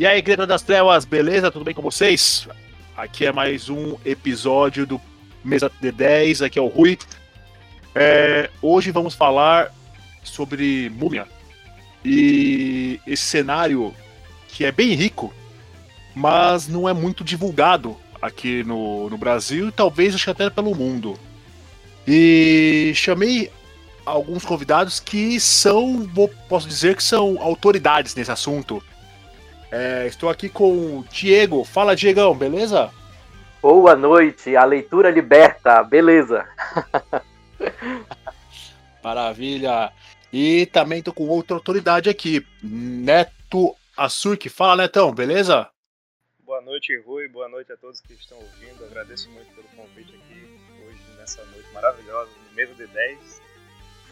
E aí, Greta das Trevas, beleza? Tudo bem com vocês? Aqui é mais um episódio do Mesa D10, aqui é o Rui. É, hoje vamos falar sobre Múmia. E esse cenário que é bem rico, mas não é muito divulgado aqui no, no Brasil e talvez acho até pelo mundo. E chamei alguns convidados que são, vou, posso dizer que são autoridades nesse assunto. É, estou aqui com o Diego. Fala, Diegão, beleza? Boa noite, a leitura liberta, beleza? Maravilha. E também estou com outra autoridade aqui, Neto Assurk. Fala, Netão, beleza? Boa noite, Rui. Boa noite a todos que estão ouvindo. Agradeço muito pelo convite aqui hoje, nessa noite maravilhosa, no mês de 10.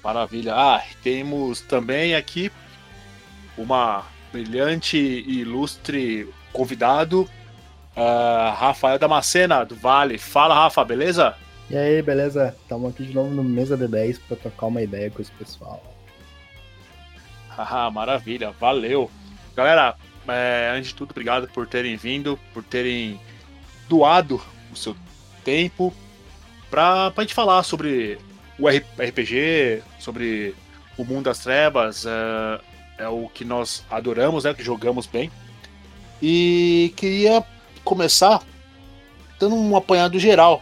Maravilha. Ah, temos também aqui uma brilhante e ilustre convidado, uh, Rafael Damascena, do Vale. Fala, Rafa, beleza? E aí, beleza? Estamos aqui de novo no Mesa D10 para trocar uma ideia com esse pessoal. Ah, maravilha, valeu. Galera, é, antes de tudo, obrigado por terem vindo, por terem doado o seu tempo para a gente falar sobre o RPG, sobre o mundo das trevas, uh, é o que nós adoramos, né? Que jogamos bem. E queria começar dando um apanhado geral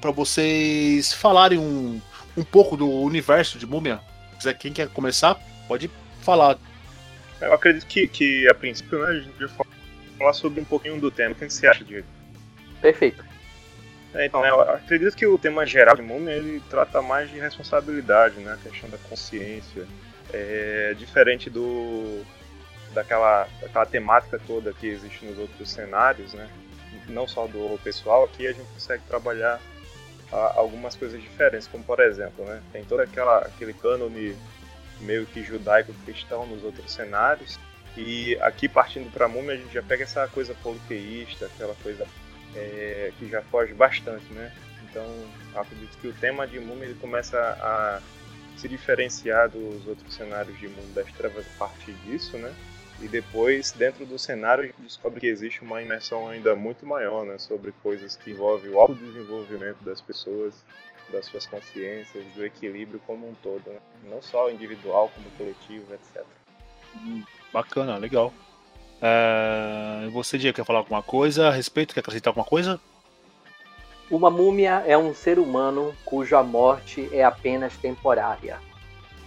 para vocês falarem um, um pouco do universo de Múmia. Quem quer começar, pode falar. Eu acredito que, que a princípio, né, a gente devia falar sobre um pouquinho do tema. O que você acha, Diego? Perfeito. É, então, eu acredito que o tema geral de Múmia ele trata mais de responsabilidade, né? A questão da consciência, é diferente do daquela, daquela temática toda que existe nos outros cenários, né? Não só do horror pessoal, aqui a gente consegue trabalhar a, algumas coisas diferentes, como por exemplo, né? Tem todo aquela, aquele cânone meio que judaico-cristão nos outros cenários, e aqui partindo para a múmia a gente já pega essa coisa politeísta, aquela coisa é, que já foge bastante, né? Então acredito que o tema de múmia ele começa a se diferenciar dos outros cenários de Mundo das Trevas a partir disso, né? E depois, dentro do cenário, a gente descobre que existe uma imersão ainda muito maior, né? Sobre coisas que envolvem o autodesenvolvimento das pessoas, das suas consciências, do equilíbrio como um todo, né? Não só individual, como coletivo, etc. Hum, bacana, legal. É... Você, Diego, quer falar alguma coisa a respeito? Quer acrescentar alguma coisa? Uma múmia é um ser humano cuja morte é apenas temporária.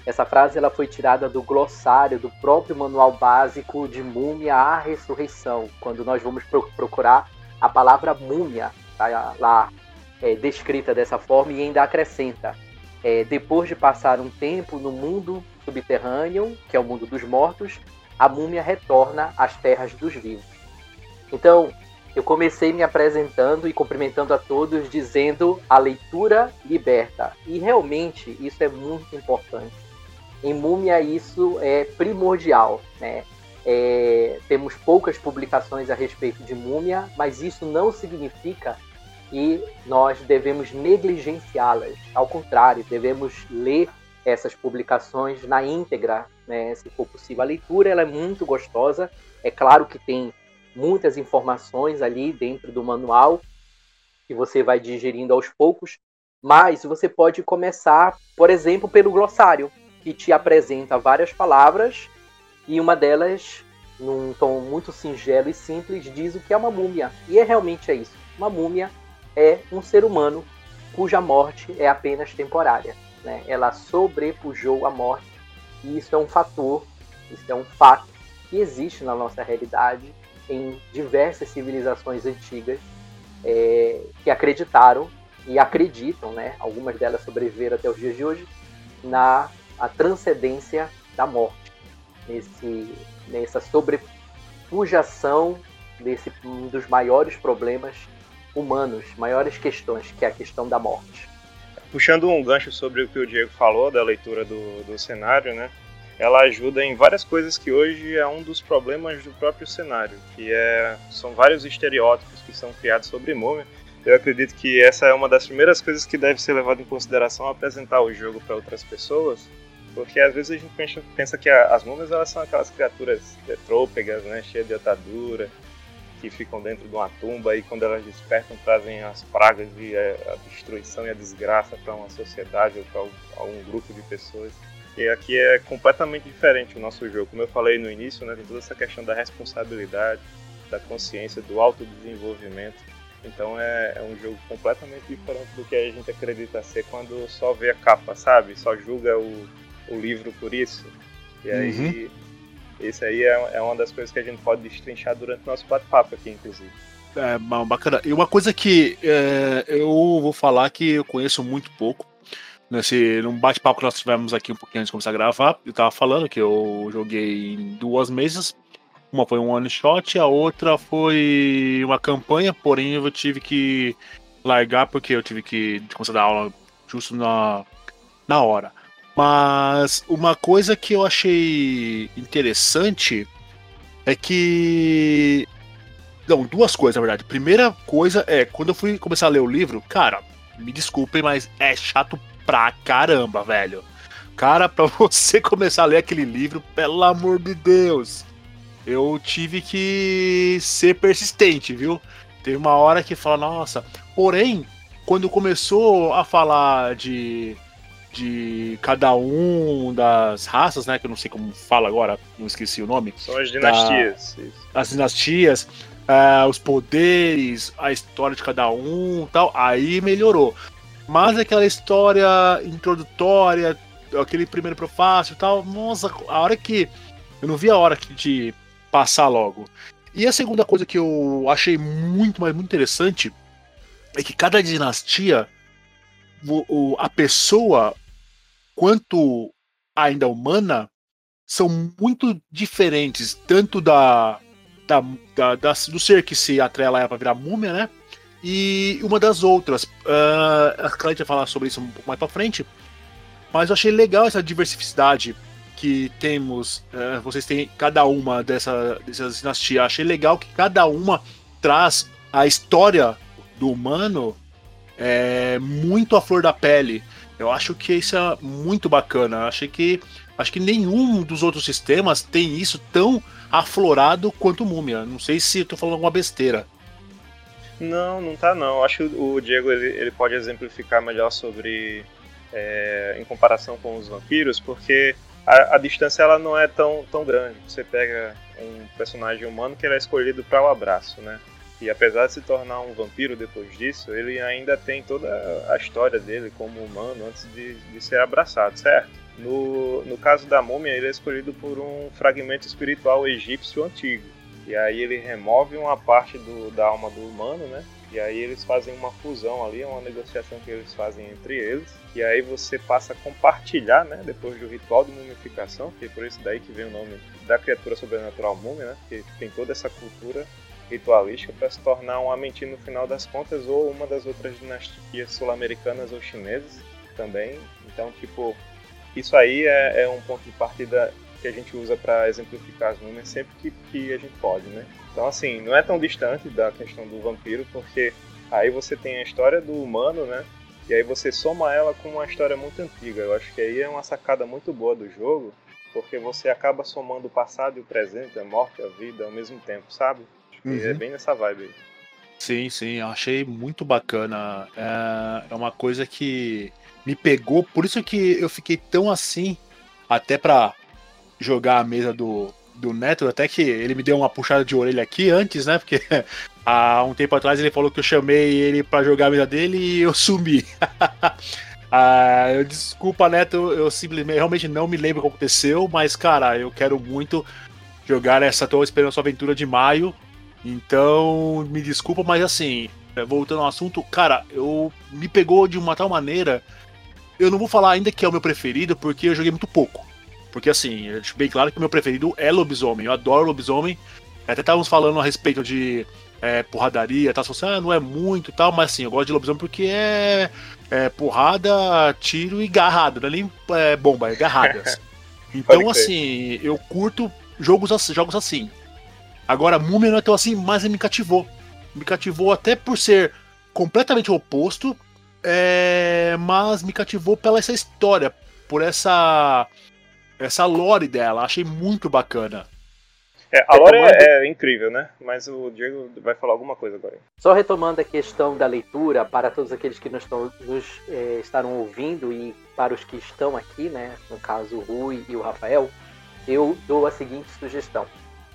Essa frase ela foi tirada do glossário do próprio manual básico de Múmia à Ressurreição, quando nós vamos procurar a palavra múmia, tá lá é, descrita dessa forma, e ainda acrescenta: é, depois de passar um tempo no mundo subterrâneo, que é o mundo dos mortos, a múmia retorna às terras dos vivos. Então, eu comecei me apresentando e cumprimentando a todos, dizendo a leitura liberta. E realmente isso é muito importante. Em Múmia isso é primordial, né? É, temos poucas publicações a respeito de Múmia, mas isso não significa que nós devemos negligenciá-las. Ao contrário, devemos ler essas publicações na íntegra, né, se for possível. A leitura ela é muito gostosa. É claro que tem muitas informações ali dentro do manual que você vai digerindo aos poucos, mas você pode começar, por exemplo, pelo glossário, que te apresenta várias palavras e uma delas, num tom muito singelo e simples, diz o que é uma múmia. E é realmente é isso. Uma múmia é um ser humano cuja morte é apenas temporária. Né? Ela sobrepujou a morte e isso é um fator, isso é um fato que existe na nossa realidade em diversas civilizações antigas é, que acreditaram e acreditam, né, algumas delas sobreviveram até os dias de hoje, na a transcendência da morte, nesse, nessa sobrepujação desse um dos maiores problemas humanos, maiores questões, que é a questão da morte. Puxando um gancho sobre o que o Diego falou da leitura do, do cenário, né? ela ajuda em várias coisas que hoje é um dos problemas do próprio cenário, que é, são vários estereótipos que são criados sobre múmia, eu acredito que essa é uma das primeiras coisas que deve ser levada em consideração ao apresentar o jogo para outras pessoas, porque às vezes a gente pensa, pensa que as múmias elas são aquelas criaturas trôpegas, né, cheias de atadura, que ficam dentro de uma tumba e quando elas despertam trazem as pragas e a, destruição e a desgraça para uma sociedade ou para algum grupo de pessoas. E aqui é completamente diferente o nosso jogo. Como eu falei no início, né, tem toda essa questão da responsabilidade, da consciência, do autodesenvolvimento. Então é, é, um jogo completamente diferente do que a gente acredita ser quando só vê a capa, sabe? Só julga o, o livro por isso. E aí, uhum. Esse aí é, é uma das coisas que a gente pode destrinchar durante o nosso bate-papo aqui, inclusive. É, bacana. E uma coisa que é, eu vou falar que eu conheço muito pouco. Nesse, num bate-papo que nós tivemos aqui um pouquinho antes de começar a gravar, eu tava falando que eu joguei em duas mesas uma foi um one shot, a outra foi uma campanha, porém eu tive que largar porque eu tive que começar a dar aula justo na, na hora. Mas uma coisa que eu achei interessante é que. Não, duas coisas, na verdade. Primeira coisa é, quando eu fui começar a ler o livro, cara, me desculpem, mas é chato pra caramba, velho. Cara, pra você começar a ler aquele livro, pelo amor de Deus eu tive que ser persistente, viu? Teve uma hora que fala, nossa. Porém, quando começou a falar de, de cada um das raças, né? Que eu não sei como fala agora, não esqueci o nome. São as dinastias. Da, as dinastias, uh, os poderes, a história de cada um tal. Aí melhorou. Mas aquela história introdutória, aquele primeiro prefácio e tal, nossa, a hora que. Eu não vi a hora de passar logo. E a segunda coisa que eu achei muito, mas muito interessante é que cada dinastia, a pessoa, quanto ainda humana, são muito diferentes, tanto da, da, da, da do ser que se atrela para virar múmia, né? E uma das outras. Uh, a Cláudia vai falar sobre isso um pouco mais para frente. Mas eu achei legal essa diversidade que temos, uh, vocês têm cada uma dessa, dessas dinastias. Achei legal que cada uma traz a história do humano é, muito à flor da pele. Eu acho que isso é muito bacana. Achei que acho que nenhum dos outros sistemas tem isso tão aflorado quanto o Múmia. Não sei se estou falando alguma besteira. Não, não tá não. Acho que o Diego ele, ele pode exemplificar melhor sobre é, em comparação com os vampiros, porque a, a, distância ela não é tão, tão grande. Você pega um personagem humano que ele é escolhido para o abraço, né? E apesar de se tornar um vampiro depois disso, ele ainda tem toda a história dele como humano antes de, de ser abraçado, certo? No, no caso da múmia, ele é escolhido por um fragmento espiritual egípcio antigo. E aí ele remove uma parte do, da alma do humano, né? E aí eles fazem uma fusão ali, uma negociação que eles fazem entre eles. E aí você passa a compartilhar, né? Depois do ritual de mumificação, que é por isso daí que vem o nome da criatura sobrenatural múmia, né? Que tem toda essa cultura ritualística para se tornar um Amentin no final das contas ou uma das outras dinastias sul-americanas ou chinesas também. Então, tipo, isso aí é, é um ponto de partida que a gente usa para exemplificar as múmias sempre que, que a gente pode, né? Então, assim, não é tão distante da questão do vampiro, porque aí você tem a história do humano, né? E aí você soma ela com uma história muito antiga. Eu acho que aí é uma sacada muito boa do jogo, porque você acaba somando o passado e o presente, a morte e a vida ao mesmo tempo, sabe? É uhum. É bem nessa vibe aí. Sim, sim, eu achei muito bacana. É, é uma coisa que me pegou, por isso que eu fiquei tão assim, até pra jogar a mesa do, do Neto, até que ele me deu uma puxada de orelha aqui antes, né? Porque há um tempo atrás ele falou que eu chamei ele para jogar a mesa dele e eu sumi. ah, eu, desculpa, Neto, eu simplesmente realmente não me lembro o que aconteceu, mas cara, eu quero muito jogar essa Tô Esperando Sua Aventura de maio. Então, me desculpa, mas assim, voltando ao assunto, cara, eu me pegou de uma tal maneira. Eu não vou falar ainda que é o meu preferido, porque eu joguei muito pouco. Porque assim, eu deixo bem claro que o meu preferido é lobisomem. Eu adoro lobisomem. Até estávamos falando a respeito de é, porradaria, tá? Você ah, não é muito e tal, mas assim, eu gosto de lobisomem porque é, é porrada, tiro e garrada, não é nem é, bomba, é garradas. Então, assim, eu curto jogos, jogos assim. Agora, Múmia não é tão assim, mas me cativou. Me cativou até por ser completamente oposto, é, mas me cativou pela essa história, por essa essa lore dela. Achei muito bacana. É, a lore é, é, incrível, né? Mas o Diego vai falar alguma coisa agora. Só retomando a questão da leitura, para todos aqueles que nos, estão, nos é, estarão ouvindo e para os que estão aqui, né? No caso o Rui e o Rafael, eu dou a seguinte sugestão.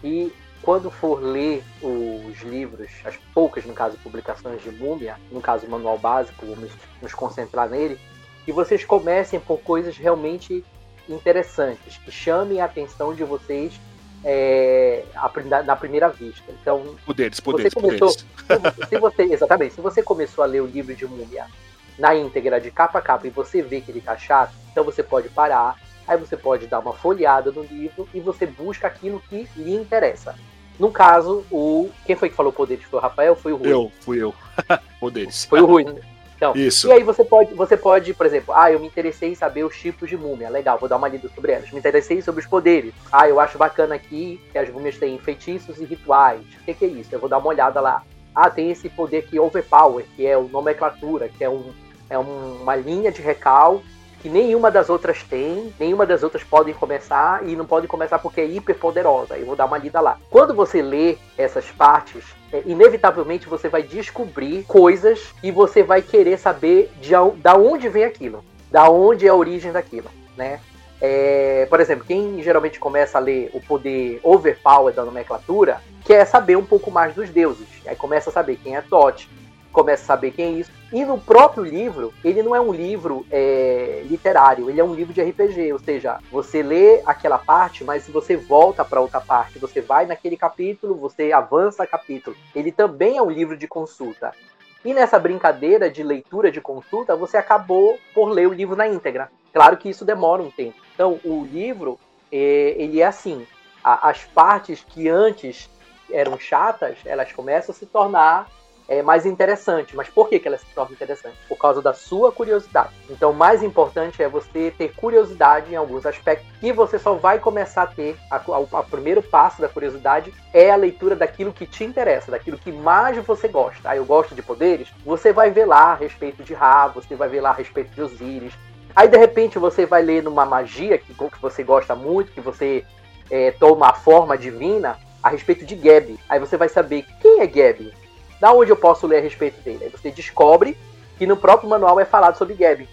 E quando for ler os livros, as poucas, no caso, publicações de Múmia, no caso, o manual básico, vamos nos concentrar nele, que vocês comecem por coisas realmente interessantes, que chamem a atenção de vocês é, na primeira vista. Então, poderes, poderes, você começou, poderes. Se você, exatamente, se você começou a ler o livro de Múmia na íntegra, de capa a capa, e você vê que ele tá chato, então você pode parar, aí você pode dar uma folheada no livro e você busca aquilo que lhe interessa. No caso, o. Quem foi que falou poderes? Foi o Rafael? Foi o Rui? Eu, fui eu. poderes. Foi o Rui. Então, Isso. E aí você pode, você pode, por exemplo, ah, eu me interessei em saber os tipos de múmia. Legal, vou dar uma lida sobre elas. Me interessei sobre os poderes. Ah, eu acho bacana aqui que as múmias têm feitiços e rituais. O que, que é isso? Eu vou dar uma olhada lá. Ah, tem esse poder aqui, Overpower, que é o nomenclatura, que é, um, é um, uma linha de recal que nenhuma das outras tem, nenhuma das outras podem começar e não podem começar porque é hiper poderosa. Eu vou dar uma lida lá. Quando você lê essas partes, é, inevitavelmente você vai descobrir coisas e você vai querer saber de da onde vem aquilo, da onde é a origem daquilo, né? É, por exemplo, quem geralmente começa a ler o poder overpower da nomenclatura quer saber um pouco mais dos deuses. Aí começa a saber quem é Thoth, começa a saber quem é isso. E no próprio livro, ele não é um livro é, literário, ele é um livro de RPG, ou seja, você lê aquela parte, mas você volta para outra parte, você vai naquele capítulo, você avança capítulo. Ele também é um livro de consulta. E nessa brincadeira de leitura de consulta, você acabou por ler o livro na íntegra. Claro que isso demora um tempo. Então, o livro, é, ele é assim, as partes que antes eram chatas, elas começam a se tornar é mais interessante. Mas por que, que ela se torna interessante? Por causa da sua curiosidade. Então, o mais importante é você ter curiosidade em alguns aspectos que você só vai começar a ter. O primeiro passo da curiosidade é a leitura daquilo que te interessa, daquilo que mais você gosta. Ah, eu gosto de poderes? Você vai ver lá a respeito de Ra, você vai ver lá a respeito de Osíris. Aí, de repente, você vai ler numa magia que, que você gosta muito, que você é, toma a forma divina, a respeito de Geb. Aí você vai saber quem é Geb da onde eu posso ler a respeito dele? Aí você descobre que no próprio manual é falado sobre Geb.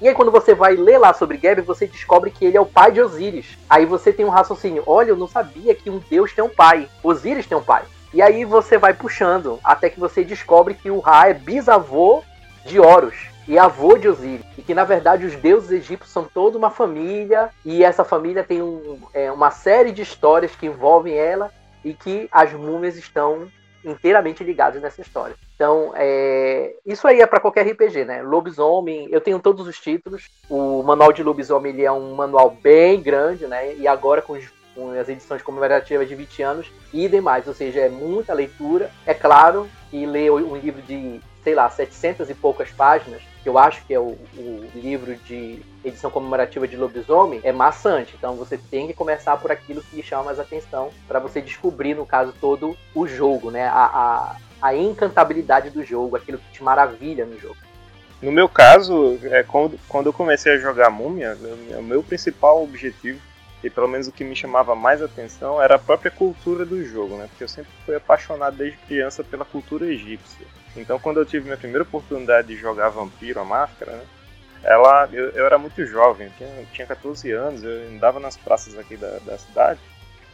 E aí quando você vai ler lá sobre Geb, você descobre que ele é o pai de Osíris. Aí você tem um raciocínio, olha, eu não sabia que um deus tem um pai. Osíris tem um pai. E aí você vai puxando, até que você descobre que o Ra é bisavô de Horus e avô de Osíris. E que na verdade os deuses egípcios são toda uma família, e essa família tem um, é, uma série de histórias que envolvem ela, e que as múmias estão inteiramente ligados nessa história. Então, é... isso aí é para qualquer RPG, né? Lobisomem, eu tenho todos os títulos. O manual de Lobisomem ele é um manual bem grande, né? E agora com, com as edições comemorativas de 20 anos e demais, ou seja, é muita leitura. É claro que ler um livro de, sei lá, 700 e poucas páginas que eu acho que é o, o, livro de edição comemorativa de lobisomem, é maçante. Então você tem que começar por aquilo que chama mais atenção para você descobrir, no caso todo, o jogo, né? A, a, a, encantabilidade do jogo, aquilo que te maravilha no jogo. No meu caso, é, quando, quando eu comecei a jogar Múmia, o meu principal objetivo e pelo menos o que me chamava mais atenção era a própria cultura do jogo, né? Porque eu sempre fui apaixonado desde criança pela cultura egípcia. Então, quando eu tive minha primeira oportunidade de jogar Vampiro, a máscara, né? Ela, eu, eu era muito jovem, tinha, tinha 14 anos, eu andava nas praças aqui da, da cidade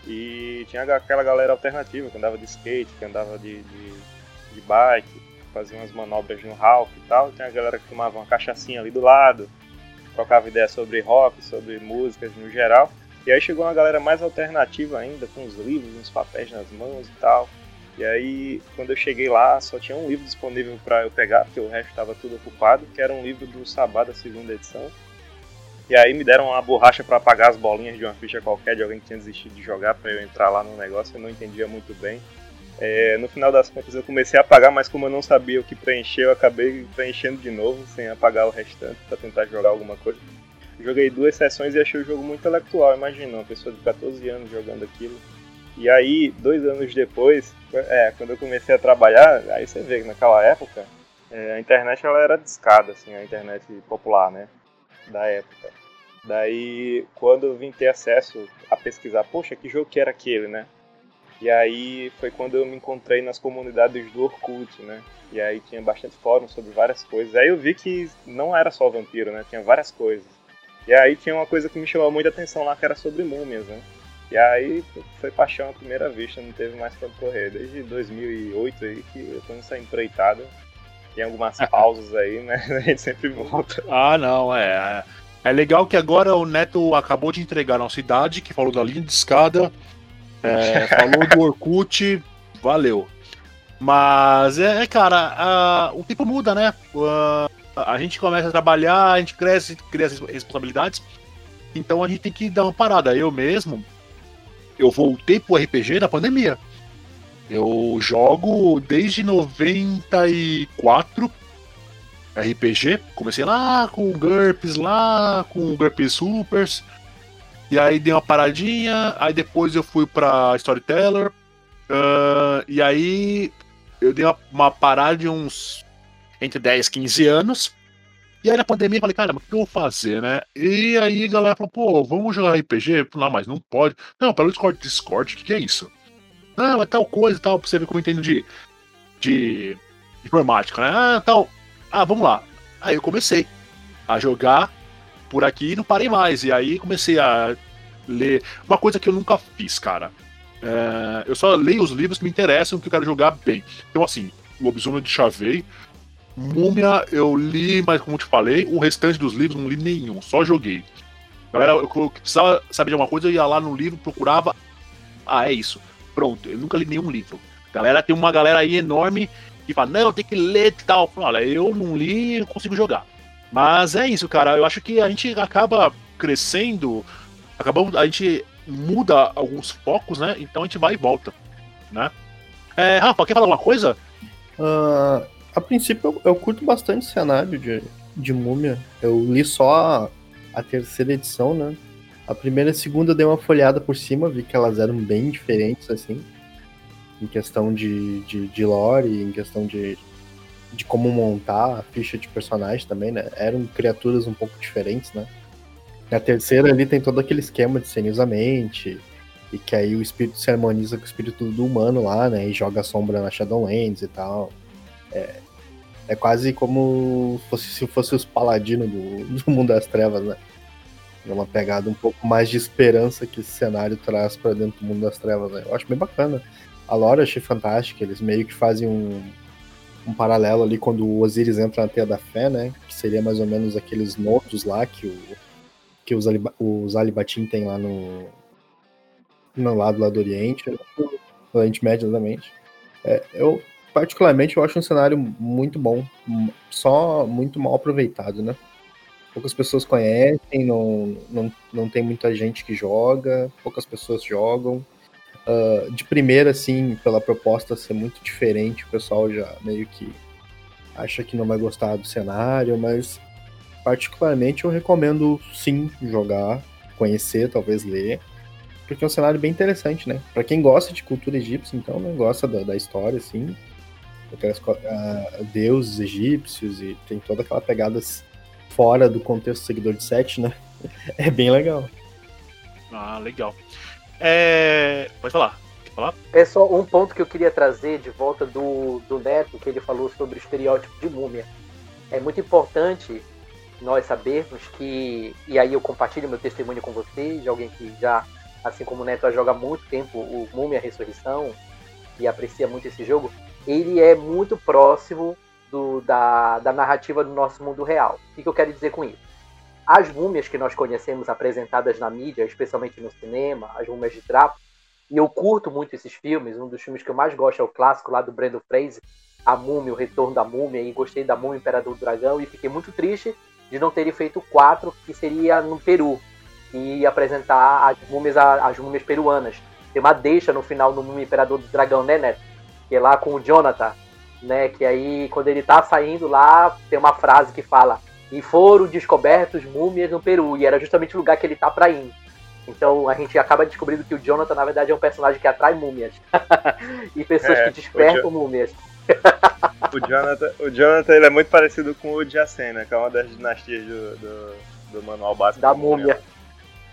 e tinha aquela galera alternativa que andava de skate, que andava de, de, de bike, fazia umas manobras no Ralph e tal. Tinha a galera que tomava uma cachaçinha ali do lado, trocava ideia sobre rock, sobre músicas no geral. E aí chegou uma galera mais alternativa ainda, com os livros, uns papéis nas mãos e tal. E aí, quando eu cheguei lá, só tinha um livro disponível para eu pegar, porque o resto estava tudo ocupado, que era um livro do Sabá da segunda edição. E aí me deram uma borracha para apagar as bolinhas de uma ficha qualquer de alguém que tinha desistido de jogar para eu entrar lá no negócio, eu não entendia muito bem. É, no final das contas eu comecei a apagar, mas como eu não sabia o que preencher, eu acabei preenchendo de novo, sem apagar o restante, para tentar jogar alguma coisa. Joguei duas sessões e achei o jogo muito intelectual, imagina, uma pessoa de 14 anos jogando aquilo. E aí, dois anos depois, é, quando eu comecei a trabalhar, aí você vê que naquela época É, a internet ela era discada, assim, a internet popular, né? Da época. Daí, quando eu vim ter acesso a pesquisar, poxa, que jogo que era aquele, né? E aí foi quando eu me encontrei nas comunidades do Orkut, né? E aí tinha bastante fórum sobre várias coisas. Aí eu vi que não era só vampiro, né? Tinha várias coisas. E aí tinha uma coisa que me chamou muita atenção lá, que era sobre múmias, né? E aí foi paixão à primeira vista, não teve mais pra correr. Desde 2008 aí que eu tô nessa empreitada. Tem algumas pausas aí, né? A gente sempre volta. Ah, não, é. É legal que agora o Neto acabou de entregar a nossa idade, que falou da linha de escada, é, falou do Orkut, valeu. Mas é, é cara, o tempo muda, né? a gente começa a trabalhar, a gente cresce, cria as responsabilidades, então a gente tem que dar uma parada. Eu mesmo, eu voltei pro RPG na pandemia. Eu jogo desde 94 RPG. Comecei lá com o GURPS, lá com o GURPS Supers. E aí dei uma paradinha. Aí depois eu fui pra Storyteller. Uh, e aí eu dei uma, uma, parada de uns entre 10 e 15 anos. E aí na pandemia eu falei, cara, mas o que eu vou fazer, né? E aí a galera falou, pô, vamos jogar RPG? Não, mas não pode. Não, pelo Discord, Discord, o que, que é isso? Não, é tal coisa e tal, pra você ver como eu entendo de, de, de informática, né? Ah, tal. Ah, vamos lá. Aí eu comecei a jogar por aqui e não parei mais. E aí comecei a ler. Uma coisa que eu nunca fiz, cara. É, eu só leio os livros que me interessam, que eu quero jogar bem. Então, assim, Lobisomem de Chavei, Múmia eu li, mas como te falei, o restante dos livros não li nenhum, só joguei. Galera, eu, eu precisava saber de alguma coisa, eu ia lá no livro, procurava. Ah, é isso. Pronto, eu nunca li nenhum livro. Galera, tem uma galera aí enorme que fala, não, tem que ler e tal. Olha, eu não li, não consigo jogar. Mas é isso, cara. Eu acho que a gente acaba crescendo, acabamos, a gente muda alguns focos, né? Então a gente vai e volta, né? É, Rafa, quer falar alguma coisa? Uh, a princípio, eu, eu, curto bastante o cenário de, de Múmia. Eu li só a, a terceira edição, né? A primeira e a segunda eu dei uma folhada por cima, vi que elas eram bem diferentes, assim em questão de, de, de lore, em questão de, de como montar a ficha de personagem também, né? Eram criaturas um pouco diferentes, né? Na terceira ali tem todo aquele esquema de mente e que aí o espírito se harmoniza com o espírito do humano lá, né? E joga sombra na Shadowlands e tal. É, é quase como fosse, se fosse os paladinos do, do mundo das trevas, né? É uma pegada um pouco mais de esperança que esse cenário traz para dentro do mundo das trevas, né? Eu acho bem bacana a lore eu achei fantástica. Eles meio que fazem um, um paralelo ali quando o Osiris entra na Teia da Fé, né? Que seria mais ou menos aqueles nodos lá que, o, que os, Aliba, os Alibatim tem lá no, no lado lá do Oriente, do Oriente Médio, exatamente. É, eu, particularmente, eu acho um cenário muito bom, só muito mal aproveitado, né? Poucas pessoas conhecem, não, não, não tem muita gente que joga, poucas pessoas jogam. Uh, de primeira, assim, pela proposta ser muito diferente, o pessoal já meio que acha que não vai gostar do cenário, mas particularmente eu recomendo sim jogar, conhecer, talvez ler, porque é um cenário bem interessante, né? Para quem gosta de cultura egípcia, então, né? Gosta da, da história, assim, aquelas uh, deuses egípcios e tem toda aquela pegada fora do contexto seguidor de Sete, né? É bem legal. Ah, legal. É... Pode falar. Quer falar? É só um ponto que eu queria trazer de volta do, do Neto, que ele falou sobre o estereótipo de múmia. É muito importante nós sabermos que, e aí eu compartilho meu testemunho com vocês, de alguém que já, assim como o Neto, joga muito tempo o Múmia Ressurreição e aprecia muito esse jogo, ele é muito próximo do, da, da narrativa do nosso mundo real. O que, que eu quero dizer com isso? As múmias que nós conhecemos apresentadas na mídia, especialmente no cinema, as múmias de trapo, e eu curto muito esses filmes. Um dos filmes que eu mais gosto é o clássico lá do Brandon Fraser, A Múmia, O Retorno da Múmia, e gostei da Múmia Imperador do Dragão, e fiquei muito triste de não terem feito quatro, que seria no Peru, e apresentar as múmias, as múmias peruanas. Tem uma deixa no final do Múmia Imperador do Dragão, né, Neto? Que é lá com o Jonathan, né? Que aí, quando ele tá saindo lá, tem uma frase que fala e foram descobertos múmias no Peru, e era justamente o lugar que ele tá pra ir. Então a gente acaba descobrindo que o Jonathan, na verdade, é um personagem que atrai múmias. e pessoas é, que despertam múmias. O Jonathan, o Jonathan ele é muito parecido com o Jacena, que é uma das dinastias do, do, do manual básico. Da múmia.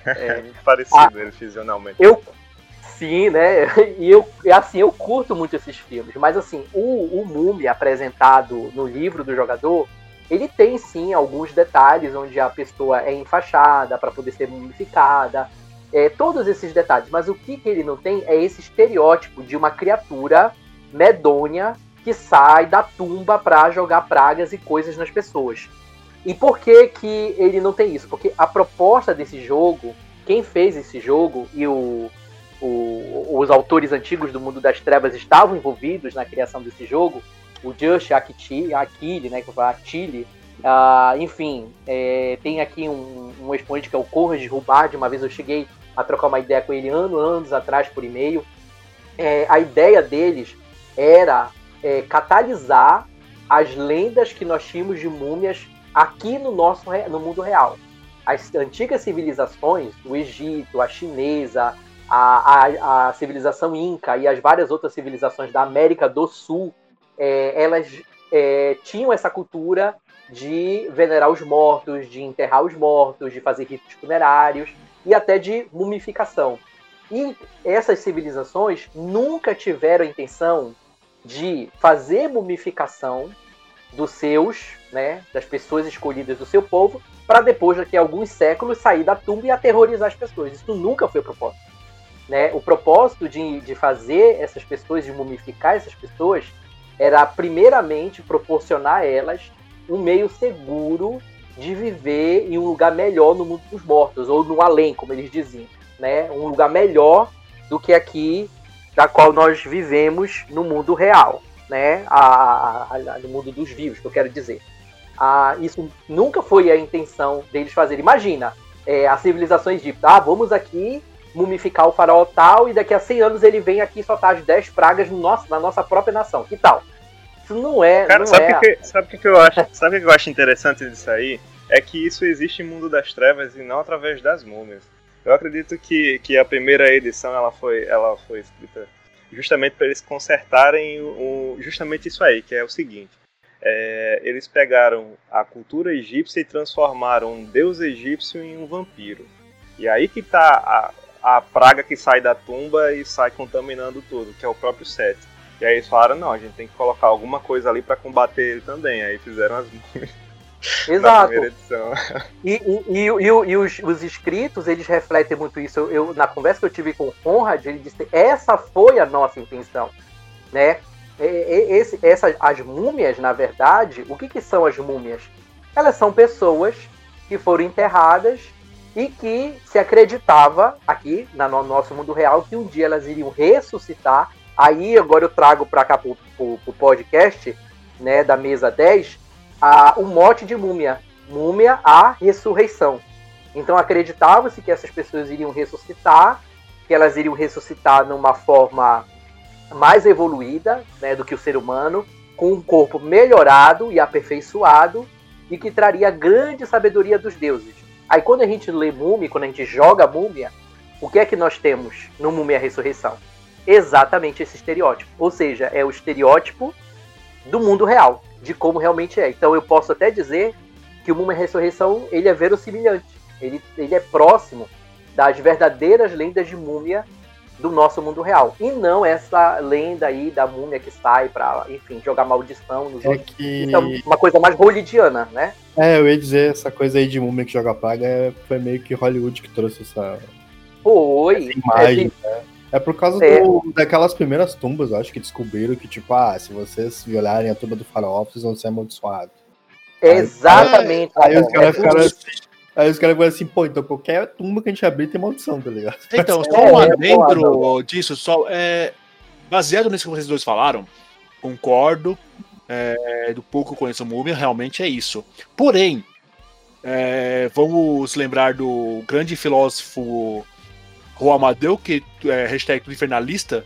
É, muito parecido ah, ele fisionalmente. Eu, sim, né? E eu, assim, eu curto muito esses filmes, mas assim, o, o Múmia apresentado no livro do jogador, ele tem sim alguns detalhes onde a pessoa é enfaixada para poder ser mumificada, é, todos esses detalhes. Mas o que, que ele não tem é esse estereótipo de uma criatura medonha que sai da tumba para jogar pragas e coisas nas pessoas. E por que, que ele não tem isso? Porque a proposta desse jogo, quem fez esse jogo e o, o, os autores antigos do Mundo das Trevas estavam envolvidos na criação desse jogo, o Just Akili, né, que eu Atili, uh, enfim, é, tem aqui um, um expoente que é o Conrad Rubard, uma vez eu cheguei a trocar uma ideia com ele anos, anos atrás por e-mail. É, a ideia deles era é, catalisar as lendas que nós tínhamos de múmias aqui no nosso no mundo real. As antigas civilizações, o Egito, a chinesa, a, a, a civilização inca e as várias outras civilizações da América do Sul, é, elas é, tinham essa cultura de venerar os mortos, de enterrar os mortos, de fazer ritos funerários e até de mumificação. E essas civilizações nunca tiveram a intenção de fazer mumificação dos seus, né, das pessoas escolhidas do seu povo, para depois, daqui a alguns séculos, sair da tumba e aterrorizar as pessoas. Isso nunca foi o propósito. Né? O propósito de, de fazer essas pessoas, de mumificar essas pessoas, era primeiramente proporcionar a elas um meio seguro de viver em um lugar melhor no mundo dos mortos, ou no além, como eles diziam. Né? Um lugar melhor do que aqui, da qual nós vivemos no mundo real, né? A, a, a, no mundo dos vivos, que eu quero dizer. Ah, isso nunca foi a intenção deles fazer. Imagina, é, a civilização egípcia, ah, vamos aqui mumificar o faraó tal, e daqui a 100 anos ele vem aqui soltar as 10 pragas no nosso, na nossa própria nação. Que tal? Isso não é. Cara, não sabe o é... que, sabe que, que eu acho? Sabe o que eu acho interessante disso aí? É que isso existe em Mundo das Trevas e não através das múmias. Eu acredito que, que a primeira edição ela foi, ela foi escrita justamente para eles consertarem o, justamente isso aí, que é o seguinte. É, eles pegaram a cultura egípcia e transformaram um deus egípcio em um vampiro. E aí que tá a, praga que sai da tumba e sai contaminando tudo, que é o próprio Seth. E aí eles falaram, não, a gente tem que colocar alguma coisa ali para combater ele também. Aí fizeram as Exato. E, e, e, e, os, os escritos, eles refletem muito isso. Eu, eu, na conversa que eu tive com o Conrad, ele disse essa foi a nossa intenção. Né? Esse, essa, as múmias, na verdade, o que, que são as múmias? Elas são pessoas que foram enterradas e que se acreditava aqui no nosso mundo real que um dia elas iriam ressuscitar Aí agora eu trago para cá pro, pro, pro, podcast, né, da mesa 10, a, o mote de múmia. Múmia, a ressurreição. Então acreditava-se que essas pessoas iriam ressuscitar, que elas iriam ressuscitar numa forma mais evoluída né, do que o ser humano, com um corpo melhorado e aperfeiçoado, e que traria grande sabedoria dos deuses. Aí quando a gente lê múmia, quando a gente joga múmia, o que é que nós temos no Múmia Ressurreição? exatamente esse estereótipo. Ou seja, é o estereótipo do mundo real, de como realmente é. Então eu posso até dizer que o Múmia Ressurreição ele é verossimilhante. Ele, ele é próximo das verdadeiras lendas de múmia do nosso mundo real. E não essa lenda aí da múmia que sai pra, enfim, jogar maldição nos é outros. Que... Isso é uma coisa mais hollywoodiana, né? É, eu ia dizer, essa coisa aí de múmia que joga praga é, foi meio que Hollywood que trouxe essa, foi. essa imagem, é, né? É por causa é. do, daquelas primeiras tumbas, eu acho que descobriram que, tipo, ah, se vocês violarem a tumba do faraó, vocês vão ser amaldiçoados. Exatamente. Aí, aí os caras ficaram assim, Aí os caras falam assim, pô, então qualquer tumba que a gente abrir tem maldição, tá ligado? Então, só um é, adentro disso, só é, baseado nisso que vocês dois falaram, concordo, é, do pouco que eu conheço a múmia, realmente é isso. Porém, é, vamos lembrar do grande filósofo Rua Amadeu, que é hashtag do infernalista,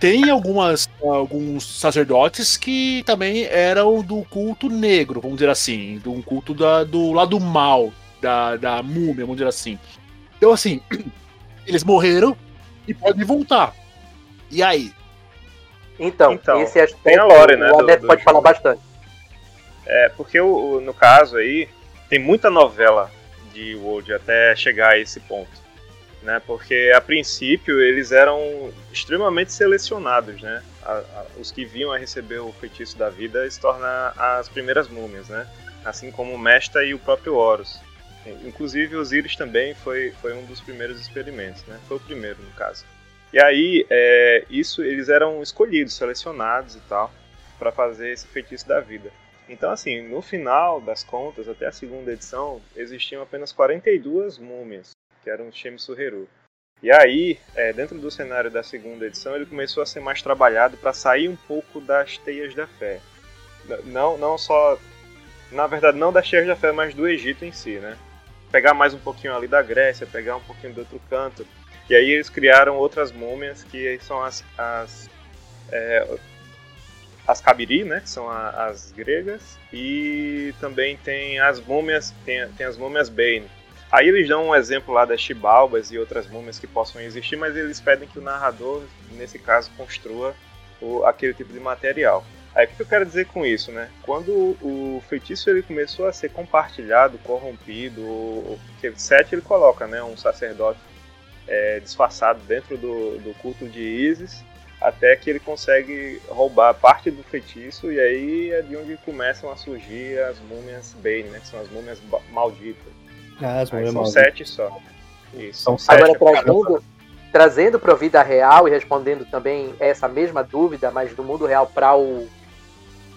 tem algumas, alguns sacerdotes que também eram do culto negro, vamos dizer assim, do culto da, do lado mal da, da múmia, vamos dizer assim. Então, assim, eles morreram e podem voltar. E aí? Então, Então, esse aspecto tem a lore, né, o do- Alberto do pode falar bastante. É, porque o, o- no caso aí, tem muita novela de World até chegar a esse ponto. Né? Porque a princípio eles eram extremamente selecionados, né? A- a- os que vinham a receber o feitiço da vida se tornam as primeiras múmias, né? Assim como o Mesta e o próprio Horus. Inclusive Osiris também foi, foi um dos primeiros experimentos, né? Foi o primeiro, no caso. E aí, é, isso eles eram escolhidos, selecionados e tal, para fazer esse feitiço da vida. Então, assim, no final das contas, até a segunda edição, existiam apenas 42 múmias, que eram os Shemsuheru. E aí, é, dentro do cenário da segunda edição, ele começou a ser mais trabalhado para sair um pouco das teias da fé. Não, não só. Na verdade, não das teias da fé, mas do Egito em si, né? Pegar mais um pouquinho ali da Grécia, pegar um pouquinho do outro canto. E aí eles criaram outras múmias que são as, as é, as Kabiri, né, que são a- as gregas, e também tem as múmias, tem, tem as múmias Bane. Aí eles dão um exemplo lá das Chibalbas e outras múmias que possam existir, mas eles pedem que o narrador, nesse caso, construa o, aquele tipo de material. Aí o que eu quero dizer com isso, né? Quando o feitiço ele começou a ser compartilhado, corrompido, o- porque Sete ele coloca, né, um sacerdote é, disfarçado dentro do, do culto de Isis, até que ele consegue roubar parte do feitiço e aí é de onde começam a surgir as múmias Bane, né? Que são as múmias malditas. Ah, as mulheres são malditas. sete só. Isso. São sete. Agora, é trazendo, trazendo para a vida real e respondendo também essa mesma dúvida, mas do mundo real para o,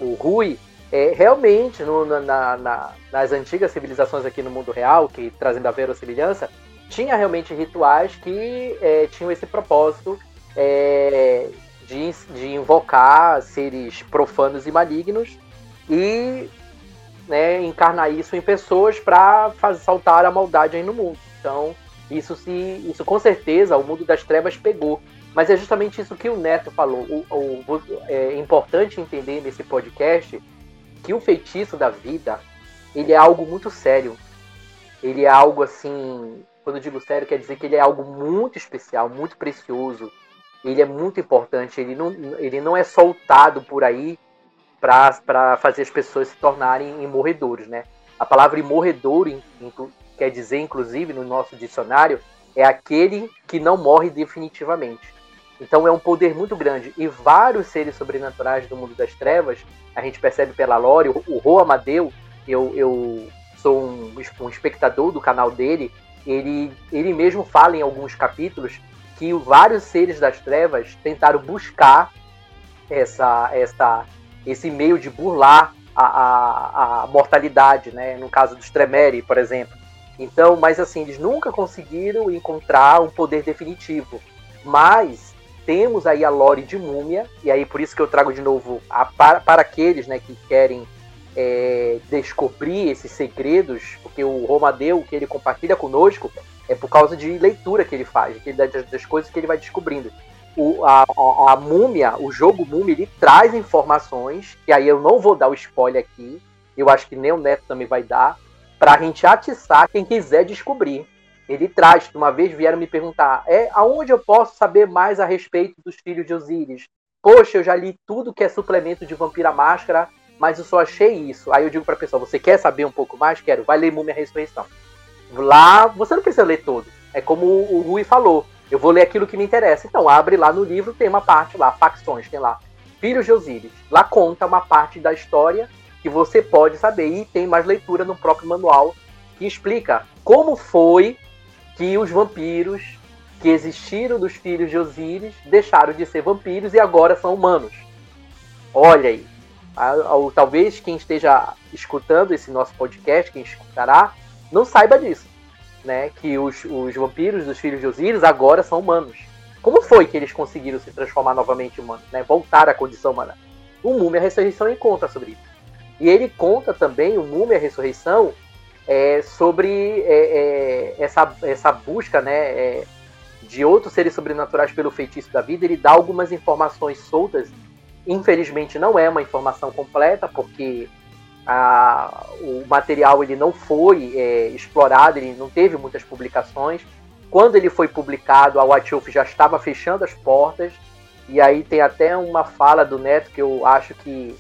o Rui, é, realmente, no- na- na- na- nas antigas civilizações aqui no mundo real, que trazendo a verossimilhança, tinha realmente rituais que é, tinham esse propósito é, de, de invocar seres profanos e malignos e né, encarnar isso em pessoas para saltar a maldade aí no mundo. Então, isso se, isso com certeza o mundo das trevas pegou. Mas é justamente isso que o Neto falou. O, o- é importante entender nesse podcast que o feitiço da vida ele é algo muito sério. Ele é algo assim, quando eu digo sério, quer dizer que ele é algo muito especial, muito precioso. Ele é muito importante. Ele não, ele não é soltado por aí para fazer as pessoas se tornarem imorredores, né? A palavra inclu- quer dizer, inclusive, no nosso dicionário, é aquele que não morre definitivamente. Então é um poder muito grande. E vários seres sobrenaturais do mundo das trevas, a gente percebe pela lore, o, Ro Amadeu, eu, eu sou um, um espectador do canal dele, ele, ele mesmo fala em alguns capítulos que vários seres das trevas tentaram buscar essa, essa, esse meio de burlar a, a, a mortalidade, né? No caso dos Tremere, por exemplo. Então, mas assim, eles nunca conseguiram encontrar um poder definitivo. Mas temos aí a lore de múmia, e aí por isso que eu trago de novo a, para, para aqueles né, que querem é, descobrir esses segredos, porque o Romadeu, o que ele compartilha conosco, é por causa de leitura que ele faz, que ele- das, coisas que ele vai descobrindo. O, a, a, a múmia, o jogo múmia, ele traz informações, e aí eu não vou dar o spoiler aqui, eu acho que nem o Neto também vai dar, pra gente atiçar quem quiser descobrir. Ele traz, uma vez vieram me perguntar, é aonde eu posso saber mais a respeito dos filhos de Osíris? Poxa, eu já li tudo que é suplemento de Vampira Máscara, mas eu só achei isso. Aí eu digo pra pessoa, você quer saber um pouco mais? Quero, vai ler Múmia Ressurreição. Lá, você não precisa ler todo. É como o Rui falou, eu vou ler aquilo que me interessa. Então, abre lá no livro, tem uma parte lá, facções, tem lá, Filhos de Osíris. Lá conta uma parte da história que você pode saber. E tem mais leitura no próprio manual que explica como foi que os vampiros que existiram dos filhos de Osíris deixaram de ser vampiros e agora são humanos. Olha aí. A- talvez quem esteja escutando esse nosso podcast, quem escutará, não saiba disso. Né? Que os, os vampiros dos filhos de Osíris agora são humanos. Como foi que eles conseguiram se transformar novamente em humanos? Né? Voltar à condição humana? O Múmia Ressurreição conta sobre isso. E ele conta também, o Múmia Ressurreição, é, sobre é, é, essa, essa busca né, é, de outros seres sobrenaturais pelo feitiço da vida. Ele dá algumas informações soltas. Infelizmente não é uma informação completa, porque a, o material ele não foi é, explorado, ele não teve muitas publicações. Quando ele foi publicado, a Wolf já estava fechando as portas. E aí tem até uma fala do Neto que eu acho que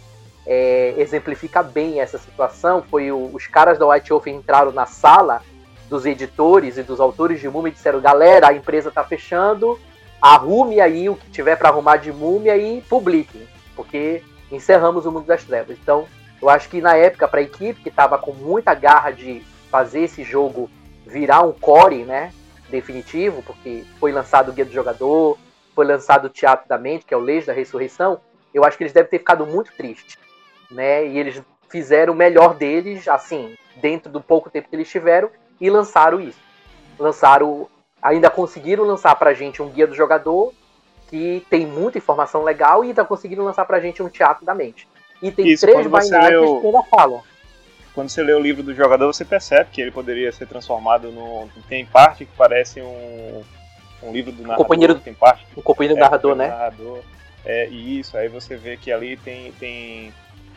é, exemplifica bem essa situação. Foi o, os caras da White Wolf entraram na sala dos editores e dos autores de Múmia e disseram: galera, a empresa tá fechando, arrume aí o que tiver para arrumar de Múmia e publiquem, porque encerramos o Mundo das Trevas. Então, eu acho que na época, para a equipe que estava com muita garra de fazer esse jogo virar um core, né? Definitivo, porque foi lançado o Guia do Jogador, foi lançado o Teatro da Mente, que é o Leis da Ressurreição, eu acho que eles devem ter ficado muito tristes, né? E eles fizeram o melhor deles, assim, dentro do pouco tempo que eles tiveram, e lançaram isso. Lançaram, ainda conseguiram lançar pra gente um Guia do Jogador, que tem muita informação legal, e ainda conseguiram lançar pra gente um Teatro da Mente. E tem isso, três binários leu... que ainda falam quando você lê o livro do jogador, você percebe que ele poderia ser transformado no. Tem parte que parece um, um livro do narrador. Companheiro, tem parte. O companheiro é, do narrador, né? Narrador. É, e isso, aí você vê que ali tem, tem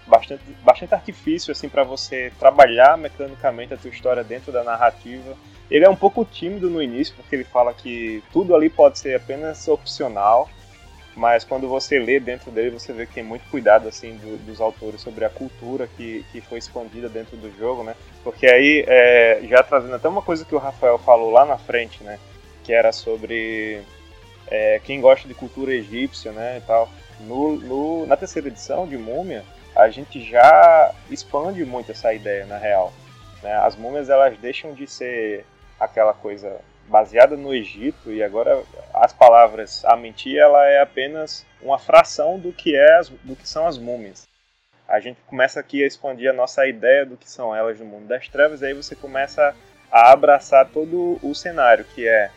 bastante, bastante artifício assim para você trabalhar mecanicamente a tua história dentro da narrativa. Ele é um pouco tímido no início, porque ele fala que tudo ali pode ser apenas opcional, mas quando você lê dentro dele, você vê que tem muito cuidado assim do, dos autores sobre a cultura que, que foi expandida dentro do jogo, né? Porque aí, é, já trazendo até uma coisa que o Rafael falou lá na frente, né? Que era sobre é, quem gosta de cultura egípcia, né, e tal. No, no, na terceira edição de Múmia, a gente já expande muito essa ideia, na real. Né? As múmias, elas deixam de ser aquela coisa baseada no Egito e agora as palavras a mentir ela é apenas uma fração do que é do que são as múmias. A gente começa aqui a expandir a nossa ideia do que são elas no mundo das trevas e aí você começa a abraçar todo o cenário que é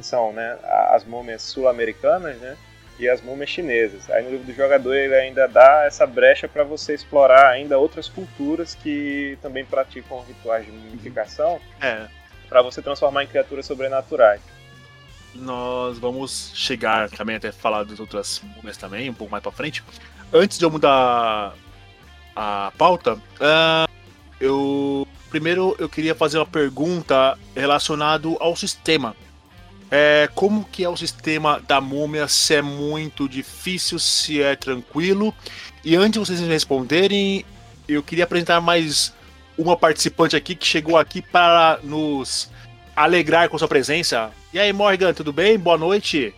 são né, as múmias sul-americanas né, e as múmias chinesas. Aí no livro do jogador ele ainda dá essa brecha para você explorar ainda outras culturas que também praticam rituais de mumificação. É para você transformar em criaturas sobrenaturais. Nós vamos chegar também até falar das outras múmias também, um pouco mais para frente. Antes de eu mudar a pauta, uh, eu primeiro eu queria fazer uma pergunta relacionada ao sistema. É, como que é o sistema da múmia? Se é muito difícil, se é tranquilo? E antes de vocês responderem, eu queria apresentar mais uma participante aqui que chegou aqui para nos alegrar com sua presença. E aí, Morgan, tudo bem? Boa noite.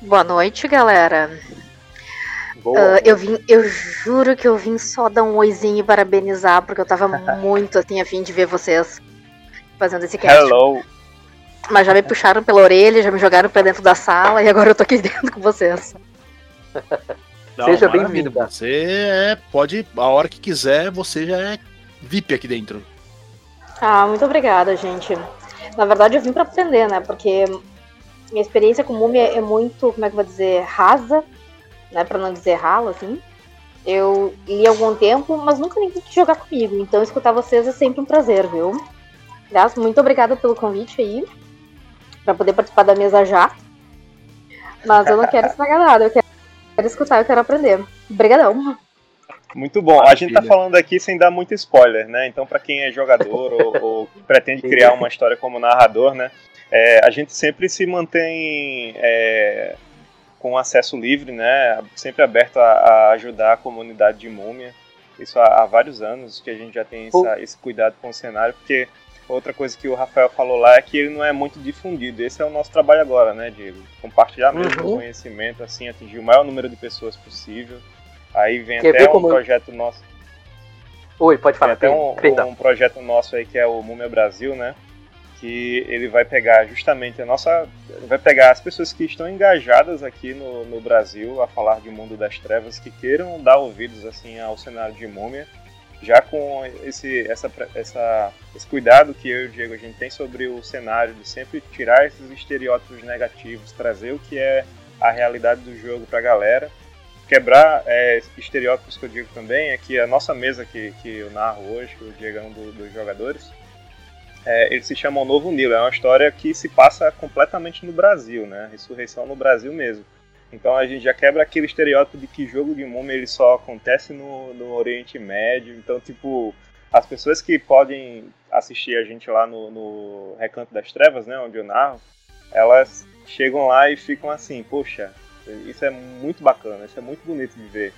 Boa noite, galera. Uh, eu vim, eu juro que eu vim só dar um oizinho e parabenizar, porque eu tava muito assim a fim de ver vocês fazendo esse cast. Hello. Mas já me puxaram pela orelha, já me jogaram pra dentro da sala e agora eu tô aqui dentro com vocês. Não, Seja bem-vindo. Você é, pode, a hora que quiser, você já é VIP aqui dentro. Ah, muito obrigada, gente. Na verdade, eu vim para aprender, né? Porque minha experiência com múmia é muito, como é que eu vou dizer, rasa, né? Para não dizer rala, assim. Eu li há algum tempo, mas nunca ninguém quis jogar comigo. Então, escutar vocês é sempre um prazer, viu? Aliás, muito obrigada pelo convite aí, para poder participar da mesa já. Mas eu não quero estragar nada, eu quero quero escutar, eu quero aprender. Obrigadão. Muito bom. A gente tá falando aqui sem dar muito spoiler, né? Então, para quem é jogador ou, ou, pretende criar uma história como narrador, né? É, a gente sempre se mantém é, com acesso livre, né? Sempre aberto a, a, ajudar a comunidade de múmia. Isso há, há vários anos que a gente já tem essa, esse cuidado com o cenário, porque Outra coisa que o Rafael falou lá é que ele não é muito difundido. Esse é o nosso trabalho agora, né, Diego? Compartilhar mesmo uhum. o conhecimento, assim, atingir o maior número de pessoas possível. Aí vem Quer até um como... projeto nosso. Oi, pode falar. Tem até um, um, projeto nosso aí que é o Múmia Brasil, né? Que ele vai pegar justamente a nossa. Vai pegar as pessoas que estão engajadas aqui no, no Brasil a falar de mundo das trevas, que queiram dar ouvidos assim ao cenário de múmia já com esse, essa, essa, esse cuidado que eu e o Diego a gente tem sobre o cenário, de sempre tirar esses estereótipos negativos, trazer o que é a realidade do jogo para a galera, quebrar é, estereótipos que eu digo também, é que a nossa mesa que, que eu narro hoje, que o Diego é um do, dos jogadores, é, ele se chama O Novo Nilo, é uma história que se passa completamente no Brasil, né? Ressurreição no Brasil mesmo. Então a gente já quebra aquele estereótipo de que jogo de múmia ele só acontece no, no Oriente Médio. Então, tipo, as pessoas que podem assistir a gente lá no, no Recanto das Trevas, né, onde eu narro, elas chegam lá e ficam assim, poxa, Isso é muito bacana, isso é muito bonito de ver.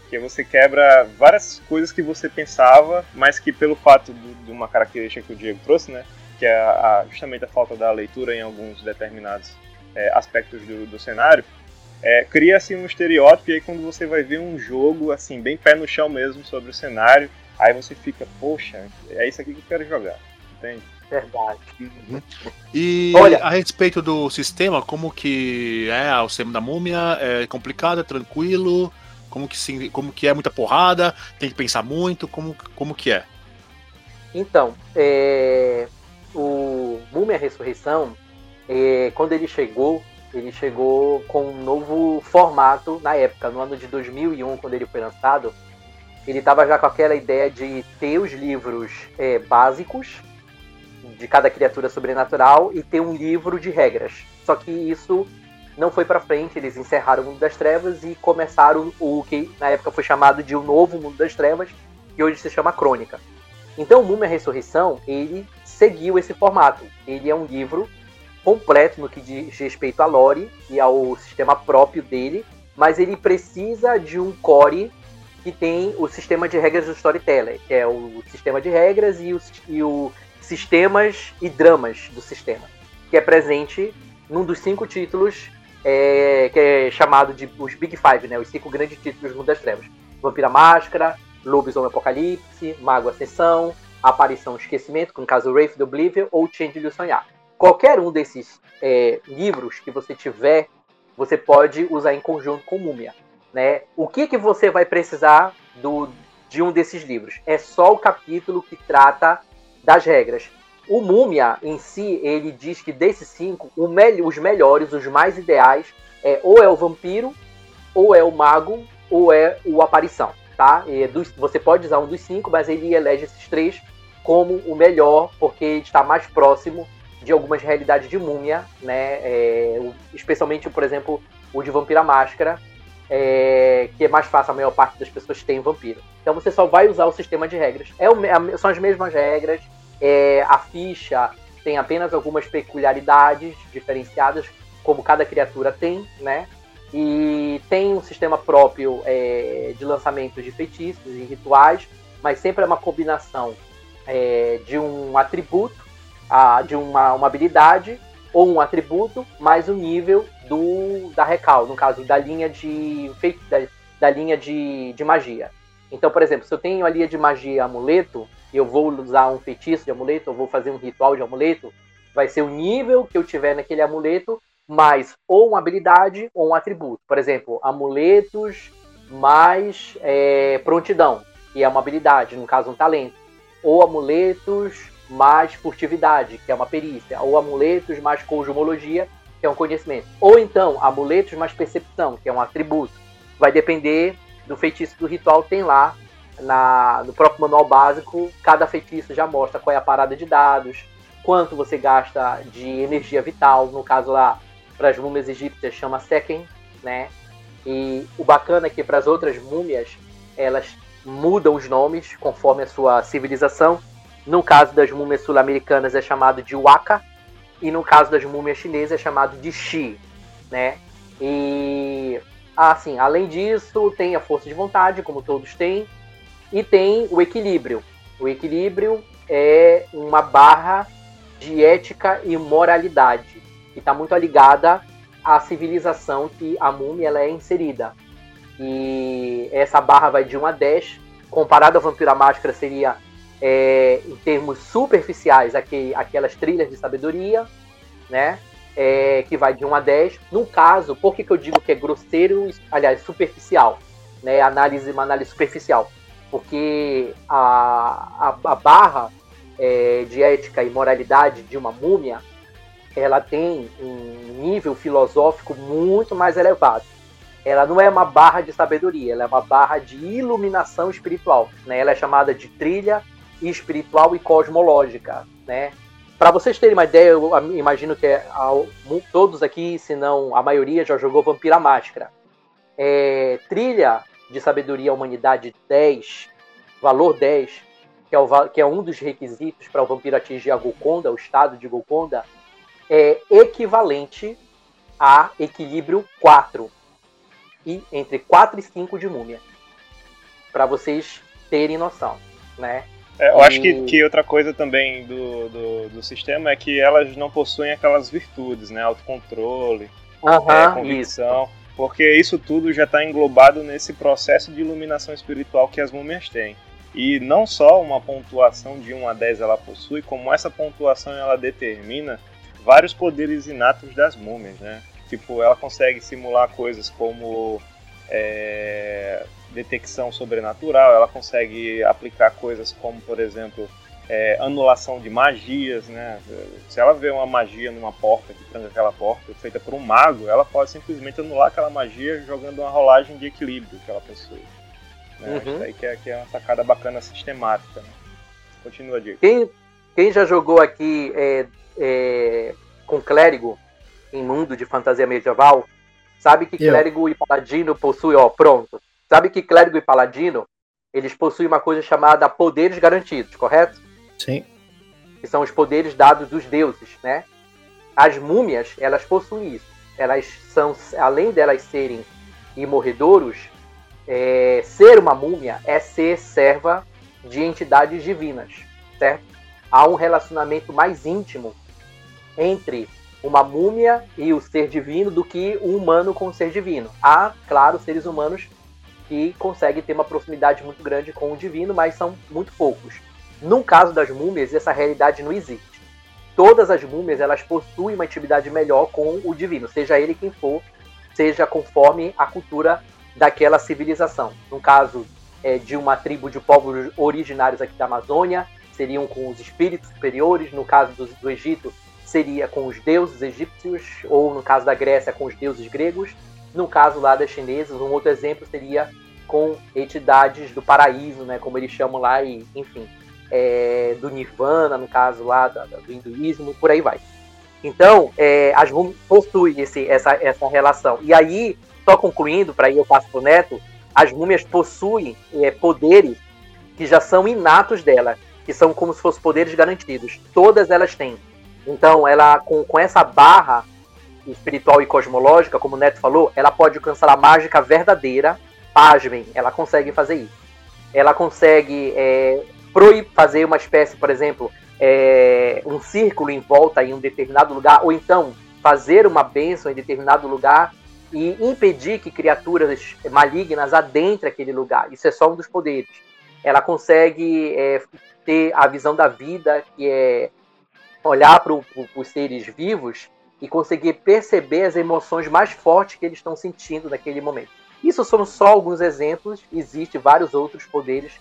Porque você quebra várias coisas que você pensava, mas que pelo fato de uma característica que o Diego trouxe, né? Que é a, justamente a falta da leitura em alguns determinados é, aspectos do, do cenário, é, cria-se um estereótipo e aí quando você vai ver um jogo, assim, bem pé no chão mesmo sobre o cenário, aí você fica, poxa, é isso aqui que eu quero jogar, entende? Verdade. Uhum. E Olha- a respeito do sistema, como que é o sistema da múmia? É complicado, é tranquilo? Como que, se, como que é muita porrada? Tem que pensar muito? Como, como que é? Então, é, o Múmia Ressurreição, é, quando ele chegou, ele chegou com um novo formato na época, no ano de 2001, quando ele foi lançado. Ele estava já com aquela ideia de ter os livros é, básicos de cada criatura sobrenatural e ter um livro de regras. Só que isso não foi para frente, eles encerraram o Mundo das Trevas e começaram o que na época foi chamado de o Novo Mundo das Trevas, que hoje se chama Crônica. Então, o Múmia Ressurreição, ele seguiu esse formato. Ele é um livro completo no que diz respeito à lore e ao sistema próprio dele, mas ele precisa de um core que tem o sistema de regras do Storyteller, que é o sistema de regras e o, e o sistemas e dramas do sistema, que é presente num dos cinco títulos é, que é chamado de os Big Five, né, os cinco grandes títulos do Mundo das Trevas. Vampira Máscara, Lobisomem Apocalipse, Mago Ascensão, Aparição Esquecimento, com o caso Wraith do Oblivion, ou Change de Sonhar. Qualquer um desses é, livros que você tiver, você pode usar em conjunto com Múmia. Né? O que, que você vai precisar do, de um desses livros? É só o capítulo que trata das regras. O Múmia, em si, ele diz que desses cinco, o mel os melhores, os mais ideais, é ou é o vampiro, ou é o mago, ou é o aparição tá? Dos, você pode usar um dos cinco, mas ele elege esses três como o melhor, porque está mais próximo de algumas realidades de múmia, né? É, especialmente, por exemplo, o de Vampira Máscara, é, que é mais fácil, a maior parte das pessoas tem vampiro. Então você só vai usar o sistema de regras. É o são as mesmas regras, é, a ficha tem apenas algumas peculiaridades diferenciadas, como cada criatura tem, né? e tem um sistema próprio é, de lançamento de feitiços e rituais, mas sempre é uma combinação é, de um atributo, a, de uma, uma habilidade ou um atributo, mais o nível do da recal, no caso da linha de da, da linha de, de magia. Então, por exemplo, se eu tenho a linha de magia amuleto, e eu vou usar um feitiço de amuleto, eu vou fazer um ritual de amuleto, vai ser o nível que eu tiver naquele amuleto mais ou uma habilidade ou um atributo. Por exemplo, amuletos mais é, prontidão, que é uma habilidade, no caso um talento. Ou amuletos mais furtividade, que é uma perícia. Ou amuletos mais cosmologia, que é um conhecimento. Ou então, amuletos mais percepção, que é um atributo. Vai depender do feitiço do ritual, tem lá na, no próprio manual básico, cada feitiço já mostra qual é a parada de dados, quanto você gasta de energia vital, no caso lá, para as múmias egípcias chama Seken, né? E o bacana é que para as outras múmias, elas mudam os nomes conforme a sua civilização. No caso das múmias sul-americanas é chamado de Waka, e no caso das múmias chinesas é chamado de Shi, né? E assim, além disso, tem a força de vontade, como todos têm, e tem o equilíbrio. O equilíbrio é uma barra de ética e moralidade, que está muito ligada à civilização que a múmia ela é inserida. E essa barra vai de 1 a 10, comparado a Vampira Máscara seria, é, em termos superficiais, aquelas trilhas de sabedoria, né? É, que vai de 1 a 10. No caso, por que, que eu digo que é grosseiro, aliás, superficial? Né? Análise, uma análise superficial. Porque a, a, a barra é, de ética e moralidade de uma múmia, ela tem um nível filosófico muito mais elevado. Ela não é uma barra de sabedoria, ela é uma barra de iluminação espiritual. Né? Ela é chamada de trilha espiritual e cosmológica. Né? Para vocês terem uma ideia, eu imagino que é, ao- todos aqui, se não a maioria, já jogou Vampira Máscara. É, trilha de sabedoria humanidade 10, valor 10, que é, o que é um dos requisitos para o vampiro atingir a Golconda, o estado de Golconda, é equivalente a equilíbrio 4. e entre 4 e 5 de múmia. Para vocês terem noção, né? É, eu acho que, que outra coisa também do, do, do, sistema é que elas não possuem aquelas virtudes, né? Autocontrole, uhum, é, convicção. Isso. Porque isso tudo já está englobado nesse processo de iluminação espiritual que as múmias têm. E não só uma pontuação de 1 a 10 ela possui, como essa pontuação ela determina vários poderes inatos das múmias, né? Tipo, ela consegue simular coisas como é, detecção sobrenatural, ela consegue aplicar coisas como, por exemplo, é, anulação de magias, né? Se ela vê uma magia numa porta que tranca aquela porta, feita por um mago, ela pode simplesmente anular aquela magia jogando uma rolagem de equilíbrio que ela possui. Né? Uhum. Isso aí que é, que é uma sacada bacana sistemática. Né? Continua, Diego. Quem, quem já jogou aqui é, é, com clérigo em mundo de fantasia medieval, sabe que Eu. clérigo e paladino possuem, ó, pronto. Sabe que clérigo e paladino, eles possuem uma coisa chamada poderes garantidos, correto? Sim. Que são os poderes dados dos deuses, né? As múmias, elas possuem isso. Elas são, além delas serem imorredouros, é, ser uma múmia é ser serva de entidades divinas, certo? Há um relacionamento mais íntimo entre uma múmia e o ser divino do que um humano com o ser divino. Há, claro, seres humanos que conseguem ter uma proximidade muito grande com o divino, mas são muito poucos. No caso das múmias, essa realidade não existe. Todas as múmias elas possuem uma intimidade melhor com o divino, seja ele quem for, seja conforme a cultura daquela civilização. No caso é, de uma tribo de povos originários aqui da Amazônia, seriam com os espíritos superiores. No caso do, do Egito, seria com os deuses egípcios, ou no caso da Grécia, com os deuses gregos. No caso lá das chinesas, um outro exemplo seria com entidades do paraíso, né, como eles chamam lá, e enfim, é, do Nirvana, no caso lá da, do hinduísmo, por aí vai. Então, é, as múmias possuem esse, essa, essa relação. E aí, só concluindo, para aí eu passo para o Neto, as múmias possuem é, poderes que já são inatos dela, que são como se fossem poderes garantidos. Todas elas têm. Então, ela com, com essa barra espiritual e cosmológica, como o Neto falou, ela pode alcançar a mágica verdadeira. Pasmem, ela consegue fazer isso. Ela consegue é, fazer uma espécie, por exemplo, é, um círculo em volta em um determinado lugar, ou então fazer uma bênção em determinado lugar e impedir que criaturas malignas adentrem aquele lugar. Isso é só um dos poderes. Ela consegue é, ter a visão da vida, que é olhar para os seres vivos e conseguir perceber as emoções mais fortes que eles estão sentindo naquele momento. Isso são só alguns exemplos, existem vários outros poderes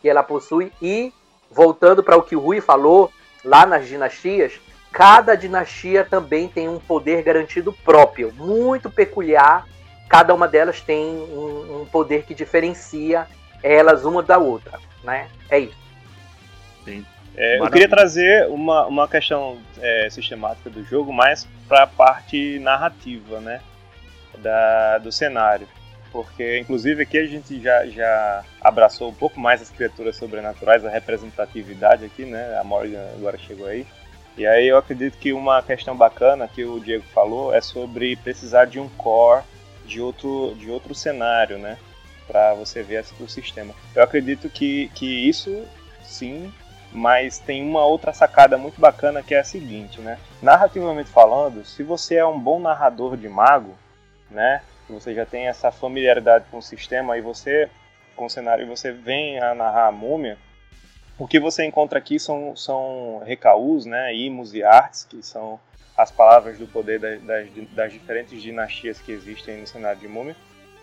que ela possui e voltando para o que o Rui falou lá nas dinastias, cada dinastia também tem um poder garantido próprio, muito peculiar. Cada uma delas tem um, um poder que diferencia elas uma da outra, né? É isso. Sim. É, eu queria trazer uma, uma questão é, sistemática do jogo mais para a parte narrativa, né? Da, do cenário. Porque, inclusive, aqui a gente já, já abraçou um pouco mais as criaturas sobrenaturais, a representatividade aqui, né? A Morgan agora chegou aí. E aí eu acredito que uma questão bacana que o Diego falou é sobre precisar de um core de outro, de outro cenário, né? Para você ver o sistema. Eu acredito que, que isso sim mas tem uma outra sacada muito bacana que é a seguinte, né? Narrativamente falando, se você é um bom narrador de mago, né? Você já tem essa familiaridade com o sistema e você com o cenário e você vem a narrar a múmia, o que você encontra aqui são, são recaus, né? Imos e artes, que são as palavras do poder das, das, das diferentes dinastias que existem no cenário de múmia.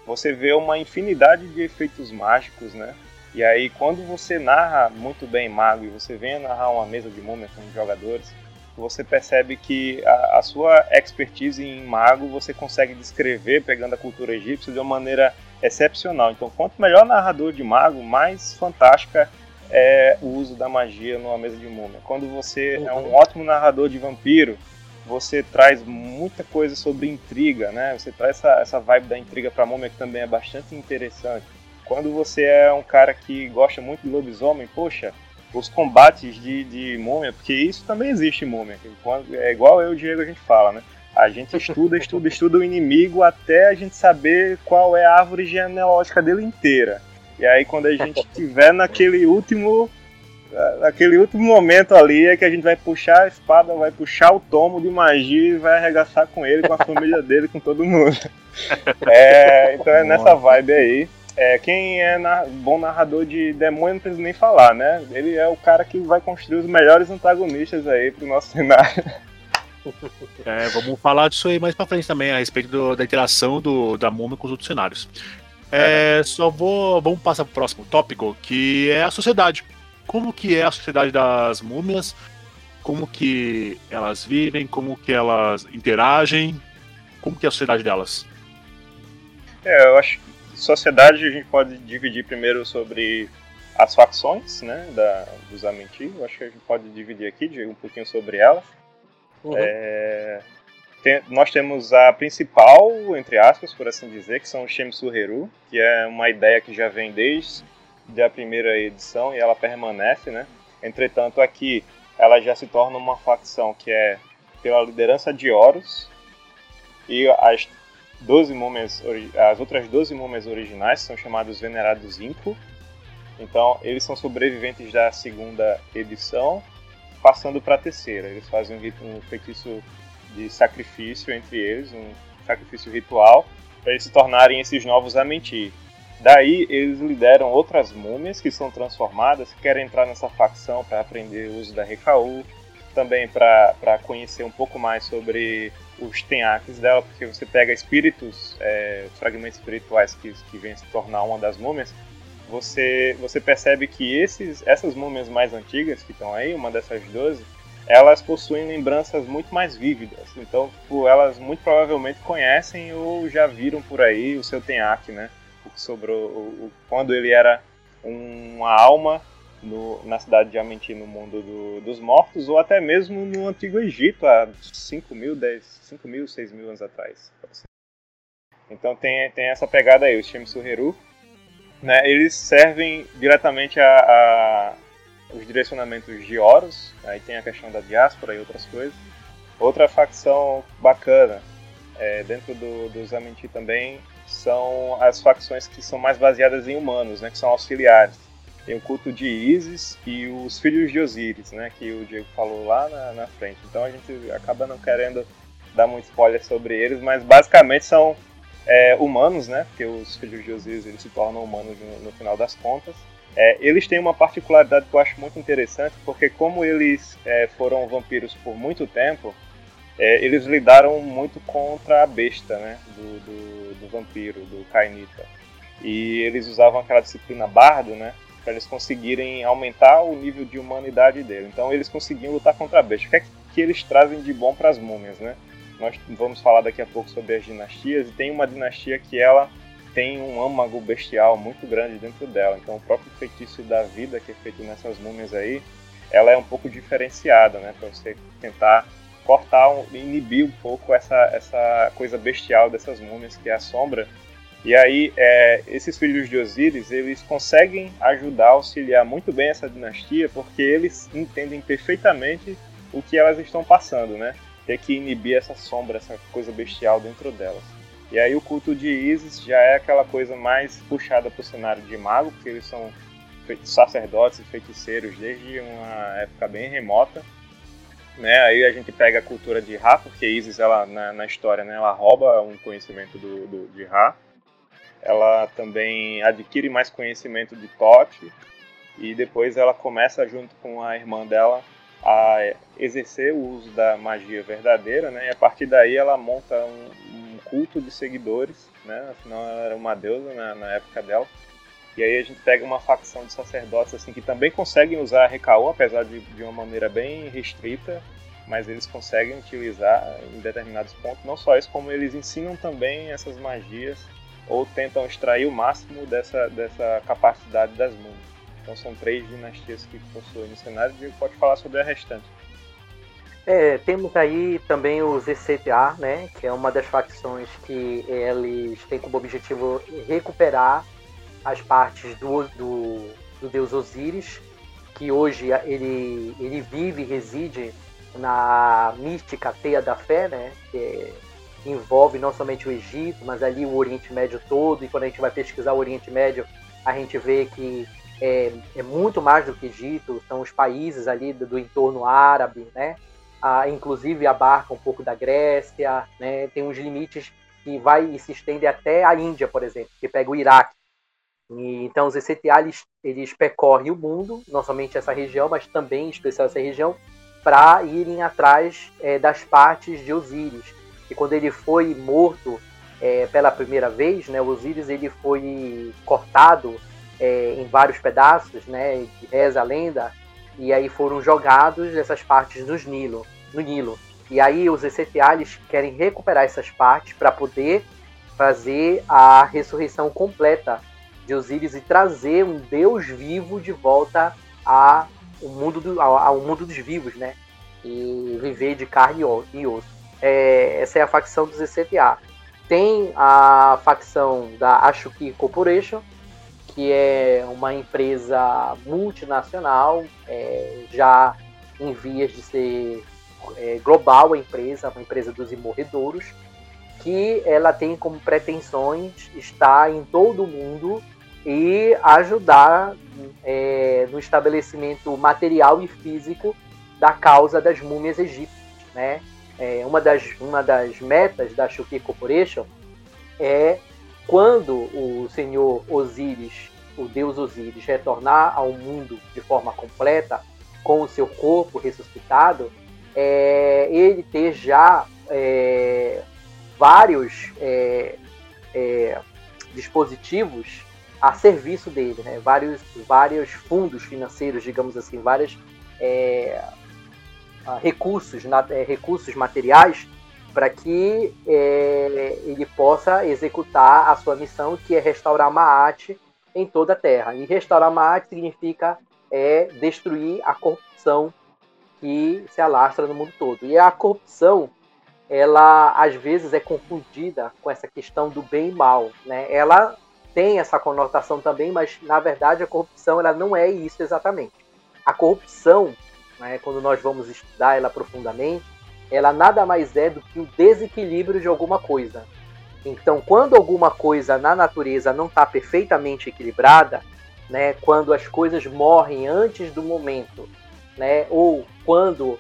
Você vê uma infinidade de efeitos mágicos, né? E aí, quando você narra muito bem Mago e você vem narrar uma mesa de múmia com jogadores, você percebe que a, a, sua expertise em Mago você consegue descrever pegando a cultura egípcia de uma maneira excepcional. Então, quanto melhor narrador de Mago, mais fantástica é o uso da magia numa mesa de múmia. Quando você é um ótimo narrador de vampiro, você traz muita coisa sobre intriga, né? Você traz essa, essa vibe da intriga para múmia que também é bastante interessante. Quando você é um cara que gosta muito de lobisomem, poxa, os combates de, de múmia, porque isso também existe em múmia. É igual eu e o Diego a gente fala, né? A gente estuda, estuda, estuda o inimigo até a gente saber qual é a árvore genealógica dele inteira. E aí quando a gente tiver naquele último naquele último momento ali é que a gente vai puxar a espada, vai puxar o tomo de magia e vai arregaçar com ele, com a família dele, com todo mundo. É, então é nessa vibe aí. É, quem é na, bom narrador de demônio não precisa nem falar, né? Ele é o cara que vai construir os melhores antagonistas aí pro nosso cenário. É, vamos falar disso aí mais pra frente também, a respeito do, da interação do, da múmia com os outros cenários. É, só vou. Vamos passar pro próximo tópico, que é a sociedade. Como que é a sociedade das múmias? Como que elas vivem? Como que elas interagem? Como que é a sociedade delas? É, eu acho que sociedade a gente pode dividir primeiro sobre as facções, né, da, dos Amenti. Eu acho que a gente pode dividir aqui, um pouquinho sobre elas. Uhum. É, tem, nós temos a principal, entre aspas, por assim dizer, que são os Shemsu-Heru, que é uma ideia que já vem desde a primeira edição e ela permanece, né? Entretanto, aqui ela já se torna uma facção que é pela liderança de Horus e as 12 múmias, as outras 12 múmias originais são chamados Venerados Inco. Então, eles são sobreviventes da segunda edição, passando para a terceira. Eles fazem um, feitiço de sacrifício entre eles, um sacrifício ritual, para eles se tornarem esses novos Amenti. Daí eles lideram outras múmias que são transformadas, que querem entrar nessa facção para aprender o uso da Rekau, também para conhecer um pouco mais sobre os tenakes dela, porque você pega espíritos, é, fragmentos espirituais que, que vêm se tornar uma das múmias, você, você percebe que esses, essas múmias mais antigas que estão aí, uma dessas 12, elas possuem lembranças muito mais vívidas. Então, tipo, elas muito provavelmente conhecem ou já viram por aí o seu Tenak, né? O que sobrou, o, o, quando ele era uma alma no, na cidade de Amenti, no mundo do, dos mortos, ou até mesmo no Antigo Egito, há 5 mil, 10, 5 mil, 6 mil anos atrás. Então tem, tem essa pegada aí, os Shemsuheru, né, eles servem diretamente a, a os direcionamentos de Horus, aí tem a questão da diáspora e outras coisas. Outra facção bacana é, dentro do, dos Amenti também são as facções que são mais baseadas em humanos, né, que são auxiliares. Tem o culto de Isis e os filhos de Osíris, né, que o Diego falou lá na, na frente. Então a gente acaba não querendo dar muito spoiler sobre eles, mas basicamente são é, humanos, né, porque os filhos de Osíris eles se tornam humanos no, no final das contas. É, eles têm uma particularidade que eu acho muito interessante, porque como eles é, foram vampiros por muito tempo, é, eles lidaram muito contra a besta, né, do, do, do vampiro, do Kainita. E eles usavam aquela disciplina bardo, né, para eles conseguirem aumentar o nível de humanidade dele. Então eles conseguiam lutar contra a besta. O que é que eles trazem de bom para as múmias, né? Nós vamos falar daqui a pouco sobre as dinastias e tem uma dinastia que ela tem um âmago bestial muito grande dentro dela. Então o próprio feitiço da vida que é feito nessas múmias aí, ela é um pouco diferenciada, né, para você tentar cortar, inibir um pouco essa essa coisa bestial dessas múmias que é a sombra. E aí é, esses filhos de Osíris eles conseguem ajudar, auxiliar muito bem essa dinastia, porque eles entendem perfeitamente o que elas estão passando, né? Ter que inibir essa sombra, essa coisa bestial dentro delas. E aí o culto de Isis já é aquela coisa mais puxada para o cenário de mago, porque eles são sacerdotes e feiticeiros desde uma época bem remota. Né? Aí a gente pega a cultura de Ra, porque Isis ela, na, na história né, ela rouba um conhecimento do, do, de Ra. Ela também adquire mais conhecimento de Tote e depois ela começa junto com a irmã dela a exercer o uso da magia verdadeira, né? E a partir daí ela monta um, um culto de seguidores, né? Afinal ela era uma deusa na, na, época dela. E aí a gente pega uma facção de sacerdotes assim que também conseguem usar a Recaô, apesar de, de uma maneira bem restrita, mas eles conseguem utilizar em determinados pontos. Não só isso, como eles ensinam também essas magias ou tentam extrair o máximo dessa, dessa capacidade das múmias. Então são três dinastias que possuem no cenário e pode falar sobre a restante. É, temos aí também os ECTA, né, que é uma das facções que eles têm como objetivo recuperar as partes do, do, do deus Osíris, que hoje ele, ele vive e reside na mística teia da fé, né? Que envolve não somente o Egito, mas ali o Oriente Médio todo. E quando a gente vai pesquisar o Oriente Médio, a gente vê que é, é muito mais do que Egito, são os países ali do, do entorno árabe, né? Ah, inclusive abarca um pouco da Grécia, né? Tem uns limites que vai e se estende até a Índia, por exemplo, que pega o Iraque. E, então os ECTA eles, eles percorrem o mundo, não somente essa região, mas também em especial essa região, para irem atrás é, das partes de Osíris. E quando ele foi morto é, pela primeira vez, né, Osíris ele foi cortado é, em vários pedaços, né, reza a lenda, e aí foram jogados essas partes nos Nilo, no Nilo. E aí os ECTA eles querem recuperar essas partes para poder fazer a ressurreição completa de Osíris e trazer um Deus vivo de volta ao mundo, do, ao, ao mundo dos vivos, né? E viver de carne e osso. É, essa é a facção dos ECTA. Tem a facção da Ashuki Corporation, que é uma empresa multinacional, é, já em vias de ser é, global a empresa, uma empresa dos imorredouros, que ela tem como pretensões estar em todo o mundo e ajudar é, no estabelecimento material e físico da causa das múmias egípcias. Né? É, uma, das, uma das metas da Shuki Corporation é quando o senhor Osíris, o deus Osíris, retornar ao mundo de forma completa, com o seu corpo ressuscitado, é, ele ter já é, vários é, é dispositivos a serviço dele, né? vários, vários fundos financeiros, digamos assim, vários é, recursos, é, recursos materiais para que é, ele possa executar a sua missão, que é restaurar Maat em toda a Terra. E restaurar Maat significa é, destruir a corrupção que se alastra no mundo todo. E a corrupção, ela às vezes é confundida com essa questão do bem e mal, né? Ela tem essa conotação também, mas na verdade a corrupção ela não é isso exatamente. A corrupção, né, quando nós vamos estudar ela profundamente, ela nada mais é do que o desequilíbrio de alguma coisa. Então, quando alguma coisa na natureza não está perfeitamente equilibrada, né, quando as coisas morrem antes do momento, né, ou quando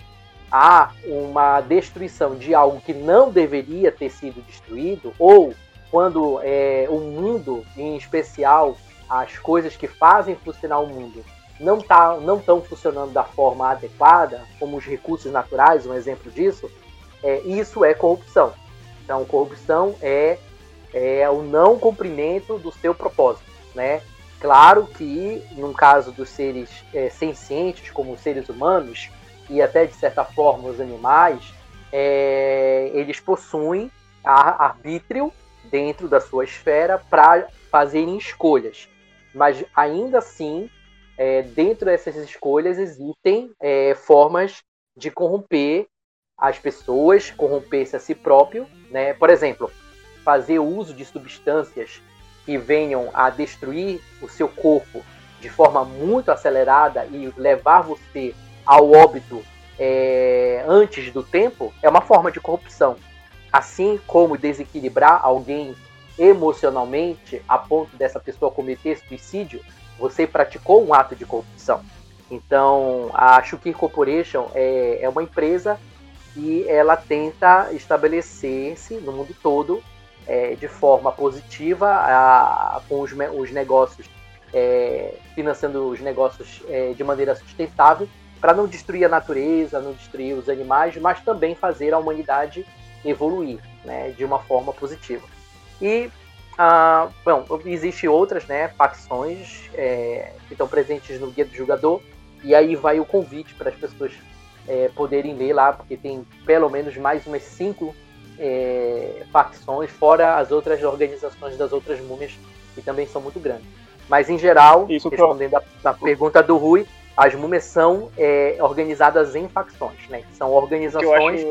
há uma destruição de algo que não deveria ter sido destruído, ou quando é, o mundo, em especial as coisas que fazem funcionar o mundo, não tá, não estão funcionando da forma adequada, como os recursos naturais, um exemplo disso, é, isso é corrupção. Então, corrupção é, é o não cumprimento do seu propósito, né? Claro que, no caso dos seres é, sencientes, como os seres humanos, e até de certa forma os animais, é, eles possuem arbítrio dentro da sua esfera para fazerem escolhas. Mas ainda assim, é, dentro dessas escolhas existem é, formas de corromper as pessoas, corromper-se a si próprio. Né? Por exemplo, fazer uso de substâncias que venham a destruir o seu corpo de forma muito acelerada e levar você ao óbito é, antes do tempo é uma forma de corrupção assim como desequilibrar alguém emocionalmente a ponto dessa pessoa cometer suicídio, você praticou um ato de corrupção. Então, a Shukir Corporation é, é uma empresa e ela tenta estabelecer-se no mundo todo é, de forma positiva a, com os, os negócios, é, financiando os negócios é, de maneira sustentável, para não destruir a natureza, não destruir os animais, mas também fazer a humanidade evoluir né, de uma forma positiva. E, ah, bom, existem outras né, facções é, que estão presentes no Guia do Jogador, e aí vai o convite para as pessoas é, poderem ler lá, porque tem pelo menos mais umas cinco é, facções, fora as outras organizações das outras múmias, que também são muito grandes. Mas, em geral, Isso respondendo eu... a, a pergunta do Rui, as múmias são é, organizadas em facções, né? São organizações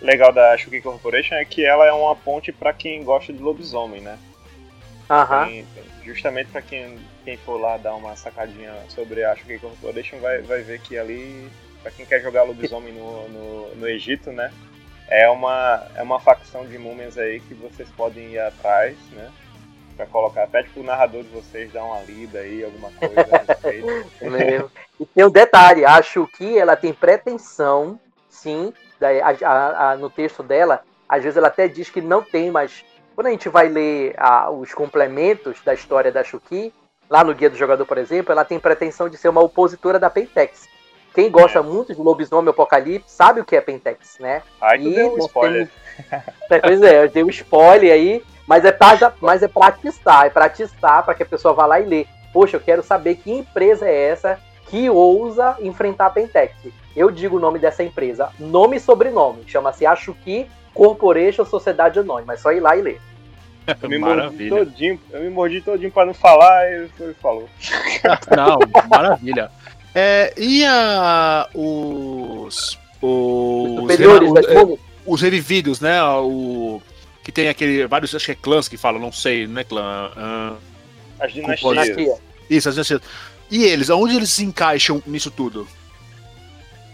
legal da Shuki Corporation é que ela é uma ponte para quem gosta de lobisomem, né? Aham. Justamente para quem, quem for lá dar uma sacadinha sobre a Shuki Corporation, vai, vai ver que ali, para quem quer jogar lobisomem no, no, no, Egito, né? É uma, é uma facção de múmias aí que vocês podem ir atrás, né? Pra colocar, pede pro narrador de vocês dar uma lida aí, alguma coisa a respeito. e tem um detalhe, acho que ela tem pretensão, sim, a, a, a, no texto dela, às vezes ela até diz que não tem, mas quando a gente vai ler os complementos da história da Shuki, lá no Guia do Jogador, por exemplo, ela tem pretensão de ser uma opositora da Pentex. Quem gosta é. muito de Lobisomem Apocalipse sabe o que é Pentex, né? Ai, que e deu um spoiler. Temos... É, pois é, eu dei um spoiler aí, mas é pra, mas é pra testar, é pra testar, pra que a pessoa vá lá e lê. Poxa, eu quero saber que empresa é essa que ousa enfrentar a Pentex. Eu digo o nome dessa empresa, nome e sobrenome. Chama-se Ashuki Corporation Sociedade Anônima. É só ir lá e ler. Eu me mordi todinho, eu me mordi todinho pra não falar e ele falou. não, maravilha. É, e a, os. Os, superiores os, os revividos, né? O, que tem aquele. Vários, acho que é clãs que falam, não sei, não é clã. Uh, as dinastias. Isso, as dinastias. E eles, aonde eles se encaixam nisso tudo?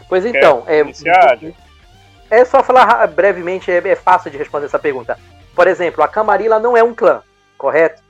Pois então, é, é só falar brevemente, é, é, fácil de responder essa pergunta. Por exemplo, a Camarilla não é um clã, correto?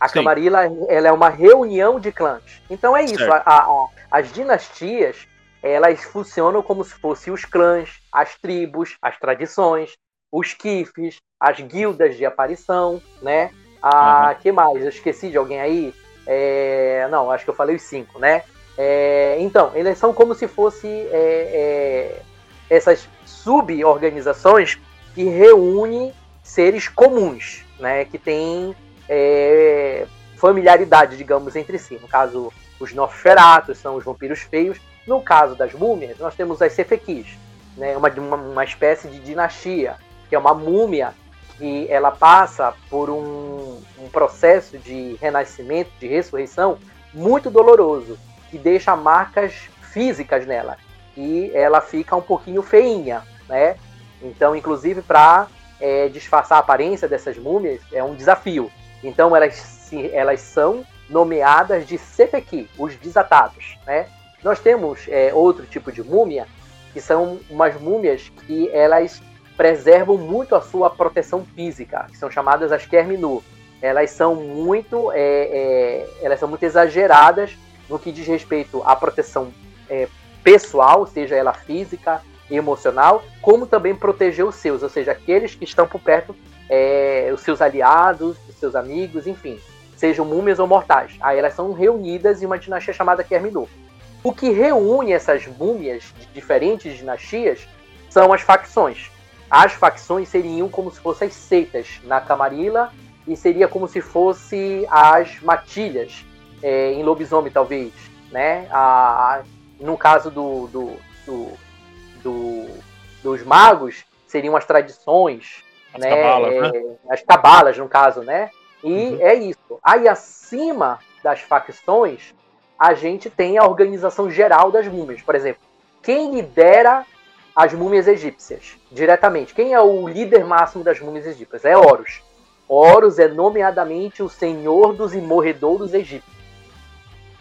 A Sim. Camarilla ela é uma reunião de clãs. Então é isso, a, a, as dinastias elas funcionam como se fossem os clãs, as tribos, as tradições, os kifes, as guildas de aparição, né? A uhum. que mais? Eu esqueci de alguém aí? É, não, acho que eu falei os cinco, né? É, então, eles são como se fosse é, é essas sub-organizações que reúnem seres comuns, né? Que têm é, familiaridade, digamos, entre si. No caso, os Nosferatus são os vampiros feios. No caso das múmias, nós temos as Sefekis, né? Uma, uma, uma espécie de dinastia, que é uma múmia que ela passa por um, um processo de renascimento, de ressurreição, muito doloroso, que deixa marcas físicas nela. E ela fica um pouquinho feinha, né? Então, inclusive, para é, disfarçar a aparência dessas múmias é um desafio. Então, elas, se, elas são nomeadas de Sepeki, os desatados, né? Nós temos é, outro tipo de múmia, que são umas múmias que elas preservam muito a sua proteção física, que são chamadas as Kerminu. Elas são muito, é, é, elas são muito exageradas no que diz respeito à proteção é, pessoal, seja ela física, emocional, como também proteger os seus, ou seja, aqueles que estão por perto, é, os seus aliados, os seus amigos, enfim, sejam múmias ou mortais. Aí elas são reunidas em uma dinastia chamada Kerminu. O que reúne essas múmias de diferentes dinastias são as facções. As facções seriam como se fossem as seitas na Camarilla e seria como se fosse as matilhas é, em lobisomem, talvez. Né? A, a, no caso do, do, do, do, dos magos, seriam as tradições, as né? Cabalas, é, né? As cabalas, no caso, né? E uhum. é isso. Aí acima das facções, a gente tem a organização geral das múmias. Por exemplo, quem lidera as múmias egípcias diretamente? Quem é o líder máximo das múmias egípcias? É Horus. Horus é nomeadamente o senhor dos imorredouros egípcios.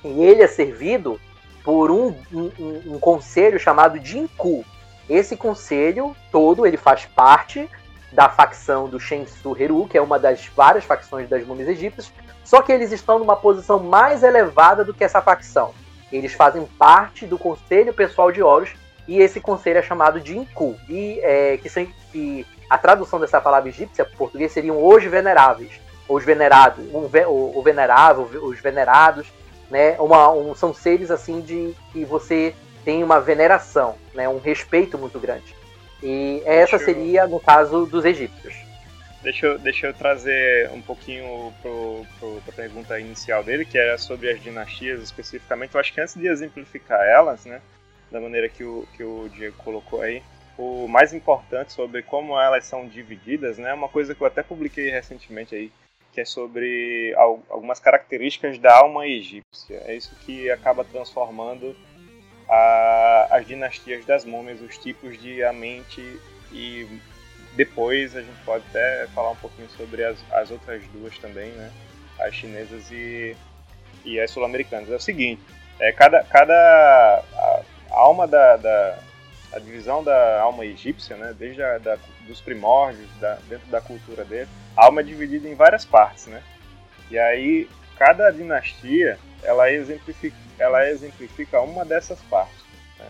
E ele é servido por um, um, um conselho chamado de Inku. Esse conselho todo ele faz parte da facção do Shensu Heru, que é uma das várias facções das múmias egípcias, só que eles estão numa posição mais elevada do que essa facção. Eles fazem parte do conselho pessoal de Horus, e esse conselho é chamado de Inku, e é, que, que a tradução dessa palavra egípcia para português seriam os veneráveis, os venerados, um, o, o venerável, os venerados, né? Uma, um, são seres assim de que você tem uma veneração, né? Um respeito muito grande. E essa deixa seria eu... no caso dos egípcios. Deixa eu, deixa eu trazer um pouquinho para a pergunta inicial dele, que era sobre as dinastias especificamente. Eu acho que antes de exemplificar elas, né, da maneira que o, que o Diego colocou aí, o mais importante sobre como elas são divididas, né, uma coisa que eu até publiquei recentemente aí, que é sobre algumas características da alma egípcia. É isso que acaba transformando a, as dinastias das múmias, os tipos de a mente e depois a gente pode até falar um pouquinho sobre as, as outras duas também, né? as chinesas e, e as sul-americanas. É o seguinte, é, cada, cada a, alma da, da, a divisão da alma egípcia, né, desde a, da, dos primórdios, da, dentro da cultura dele, a alma é dividida em várias partes, né? E aí cada dinastia ela exemplifica, ela exemplifica uma dessas partes. Né?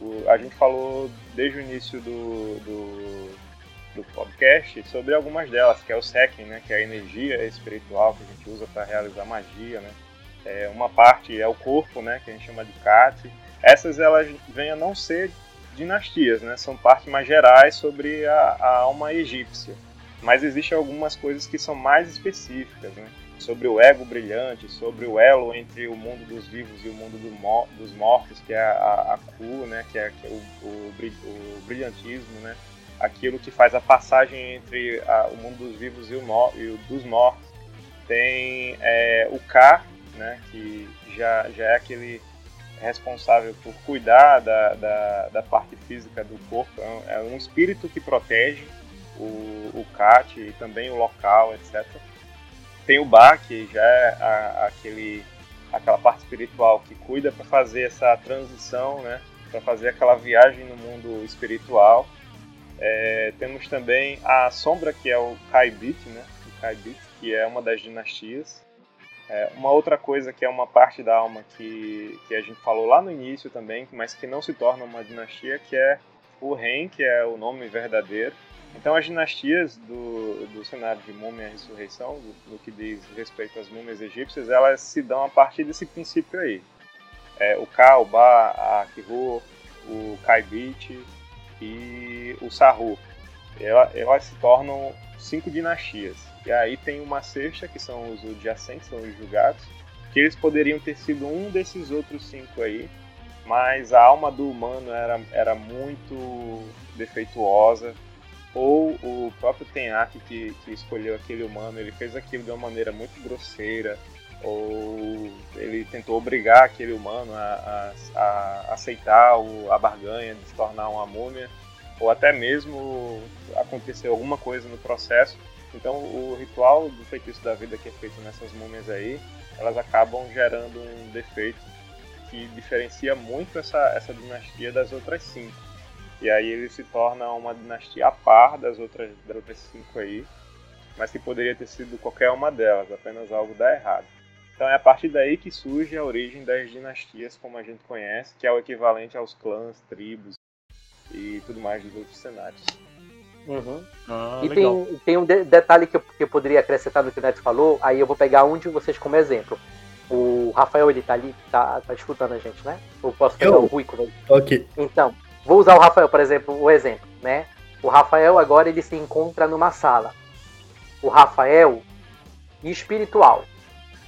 O, a gente falou desde o início do, do, do, podcast sobre algumas delas, que é o Sekin, né? Que é a energia espiritual que a gente usa para realizar magia, né? É, uma parte é o corpo, né? Que a gente chama de Kati. Essas elas vêm a não ser dinastias, né? São partes mais gerais sobre a, a alma egípcia. Mas existem algumas coisas que são mais específicas, né? Sobre o ego brilhante, sobre o elo entre o mundo dos vivos e o mundo do, dos mortos, que é a, a Ku, né? Que é, que é o, o, o, brilhantismo, né? Aquilo que faz a passagem entre a, o mundo dos vivos e o, e o dos mortos. Tem é, o Ka, né? Que já, já é aquele responsável por cuidar da, da, da parte física do corpo, é um, é espírito que protege o, o CAT e também o local, etc. Tem o Ba, que já é a, aquele, aquela parte espiritual que cuida para fazer essa transição, né, para fazer aquela viagem no mundo espiritual. É, temos também a sombra, que é o Kaibit, né, o Kaibit, que é uma das dinastias. É, uma outra coisa que é uma parte da alma que, que a gente falou lá no início também, mas que não se torna uma dinastia, que é o Ren, que é o nome verdadeiro. Então as dinastias do, do cenário de múmia e ressurreição, no que diz respeito às múmias egípcias, elas se dão a partir desse princípio aí. É, o Ka, o Ba, a Kihu, o Kaibit e o Sahu. Ela, elas se tornam cinco dinastias. E aí tem uma sexta, que são os adjacentes, são os julgados, que eles poderiam ter sido um desses outros cinco aí, mas a alma do humano era, era muito defeituosa, ou o próprio Tenaki que, que escolheu aquele humano, ele fez aquilo de uma maneira muito grosseira, ou ele tentou obrigar aquele humano a, a, a aceitar o, a barganha de se tornar uma múmia, ou até mesmo aconteceu alguma coisa no processo então o ritual do feitiço da vida que é feito nessas múmias aí, elas acabam gerando um defeito que diferencia muito essa, essa dinastia das outras cinco. E aí ele se torna uma dinastia a par das outras, das outras cinco aí, mas que poderia ter sido qualquer uma delas, apenas algo dá errado. Então é a partir daí que surge a origem das dinastias como a gente conhece, que é o equivalente aos clãs, tribos e tudo mais dos outros cenários. Uhum. Ah, e tem, tem um de detalhe que eu, que eu poderia acrescentar no que o Neto falou, aí eu vou pegar um de vocês como exemplo. O Rafael, ele tá ali, tá, tá escutando a gente, né? Ou posso pegar eu? o Rui quando Ok. Então, vou usar o Rafael, por exemplo, o exemplo, né? O Rafael agora ele se encontra numa sala. O Rafael espiritual.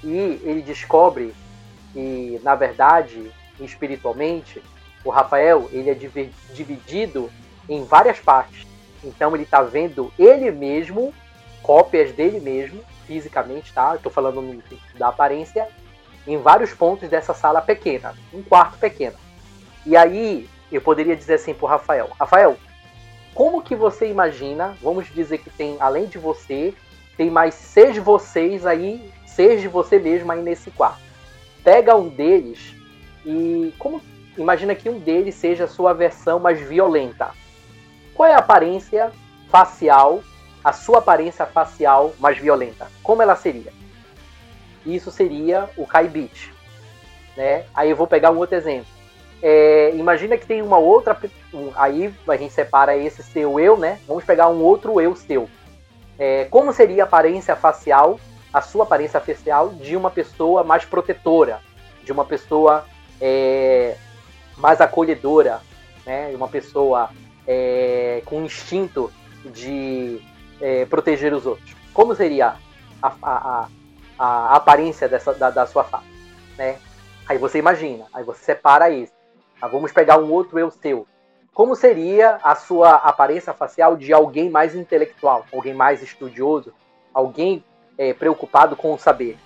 E ele descobre que, na verdade, espiritualmente, o Rafael ele é dividido em várias partes. Então ele está vendo ele mesmo, cópias dele mesmo, fisicamente, tá? Estou falando no, da aparência, em vários pontos dessa sala pequena, um quarto pequeno. E aí eu poderia dizer assim para Rafael: Rafael, como que você imagina? Vamos dizer que tem, além de você, tem mais seis vocês aí, seis de você mesmo aí nesse quarto. Pega um deles e como imagina que um deles seja a sua versão mais violenta. Qual é a aparência facial, a sua aparência facial mais violenta? Como ela seria? Isso seria o Kaibit. Né? Aí eu vou pegar um outro exemplo. É, imagina que tem uma outra. Um, aí a gente separa esse seu eu, né? Vamos pegar um outro eu seu. É, como seria a aparência facial, a sua aparência facial de uma pessoa mais protetora, de uma pessoa é, mais acolhedora, né? Uma pessoa é, com instinto de é, proteger os outros. Como seria a, a, a, a aparência dessa, da, da, sua face? Né? Aí você imagina, aí você separa isso. Ah, vamos pegar um outro eu seu. Como seria a sua aparência facial de alguém mais intelectual, alguém mais estudioso, alguém é, preocupado com o saber?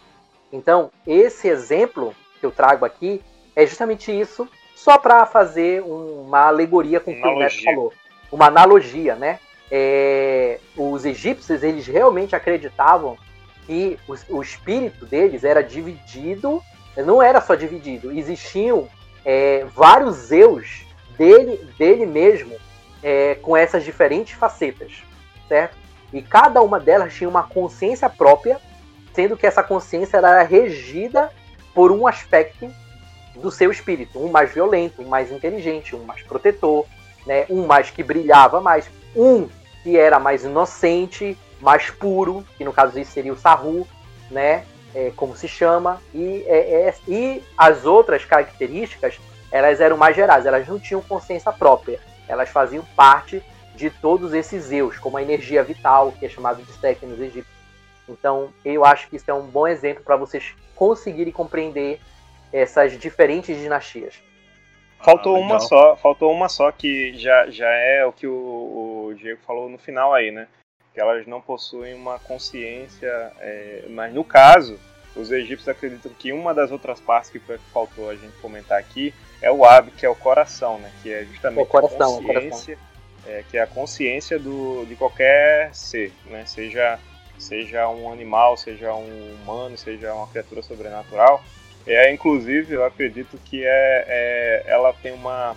Então, esse exemplo que eu trago aqui é justamente isso só para fazer uma alegoria com o que o Neto falou. Uma analogia, né? É, os egípcios, eles realmente acreditavam que o, o espírito deles era dividido, não era só dividido, existiam é, vários eus dele, dele mesmo é, com essas diferentes facetas, certo? E cada uma delas tinha uma consciência própria, sendo que essa consciência era regida por um aspecto do seu espírito, um mais violento, um mais inteligente, um mais protetor, né? um mais que brilhava mais, um que era mais inocente, mais puro, que no caso isso seria o Saru, né? É, como se chama, e, é, é, e as outras características elas eram mais gerais, elas não tinham consciência própria, elas faziam parte de todos esses eus, como a energia vital, que é chamado de Sek nos egípcios. Então, eu acho que isso é um bom exemplo para vocês conseguirem compreender essas diferentes dinastias. Faltou ah, uma só, faltou uma só que já, já é o que o, o Diego falou no final aí, né? Que elas não possuem uma consciência, é, mas no caso, os egípcios acreditam que uma das outras partes que faltou a gente comentar aqui é o Ab, que é o coração, né? Que é justamente o coração, a consciência, é, que é a consciência do, de qualquer ser, né? Seja seja um animal, seja um humano, seja uma criatura sobrenatural. É, inclusive, eu acredito que é, é, ela tem uma,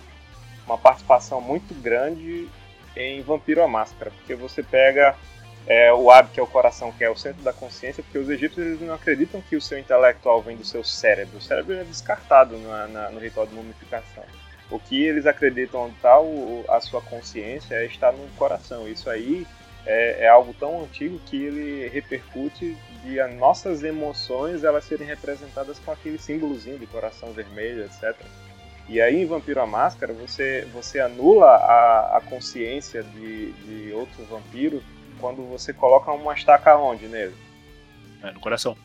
uma participação muito grande em Vampiro a Máscara, porque você pega é, o Ab, que é o coração, que é o centro da consciência, porque os egípcios eles não acreditam que o seu intelectual vem do seu cérebro. O cérebro é descartado na, na, no ritual de mumificação. O que eles acreditam tal a sua consciência é estar no coração. Isso aí é, é, algo tão antigo que ele repercute de as nossas emoções elas serem representadas com aquele símbolozinho de coração vermelho, etc. E aí em Vampiro a Máscara você, você anula a, a consciência de, de outro vampiro quando você coloca uma estaca onde nele? É, no coração.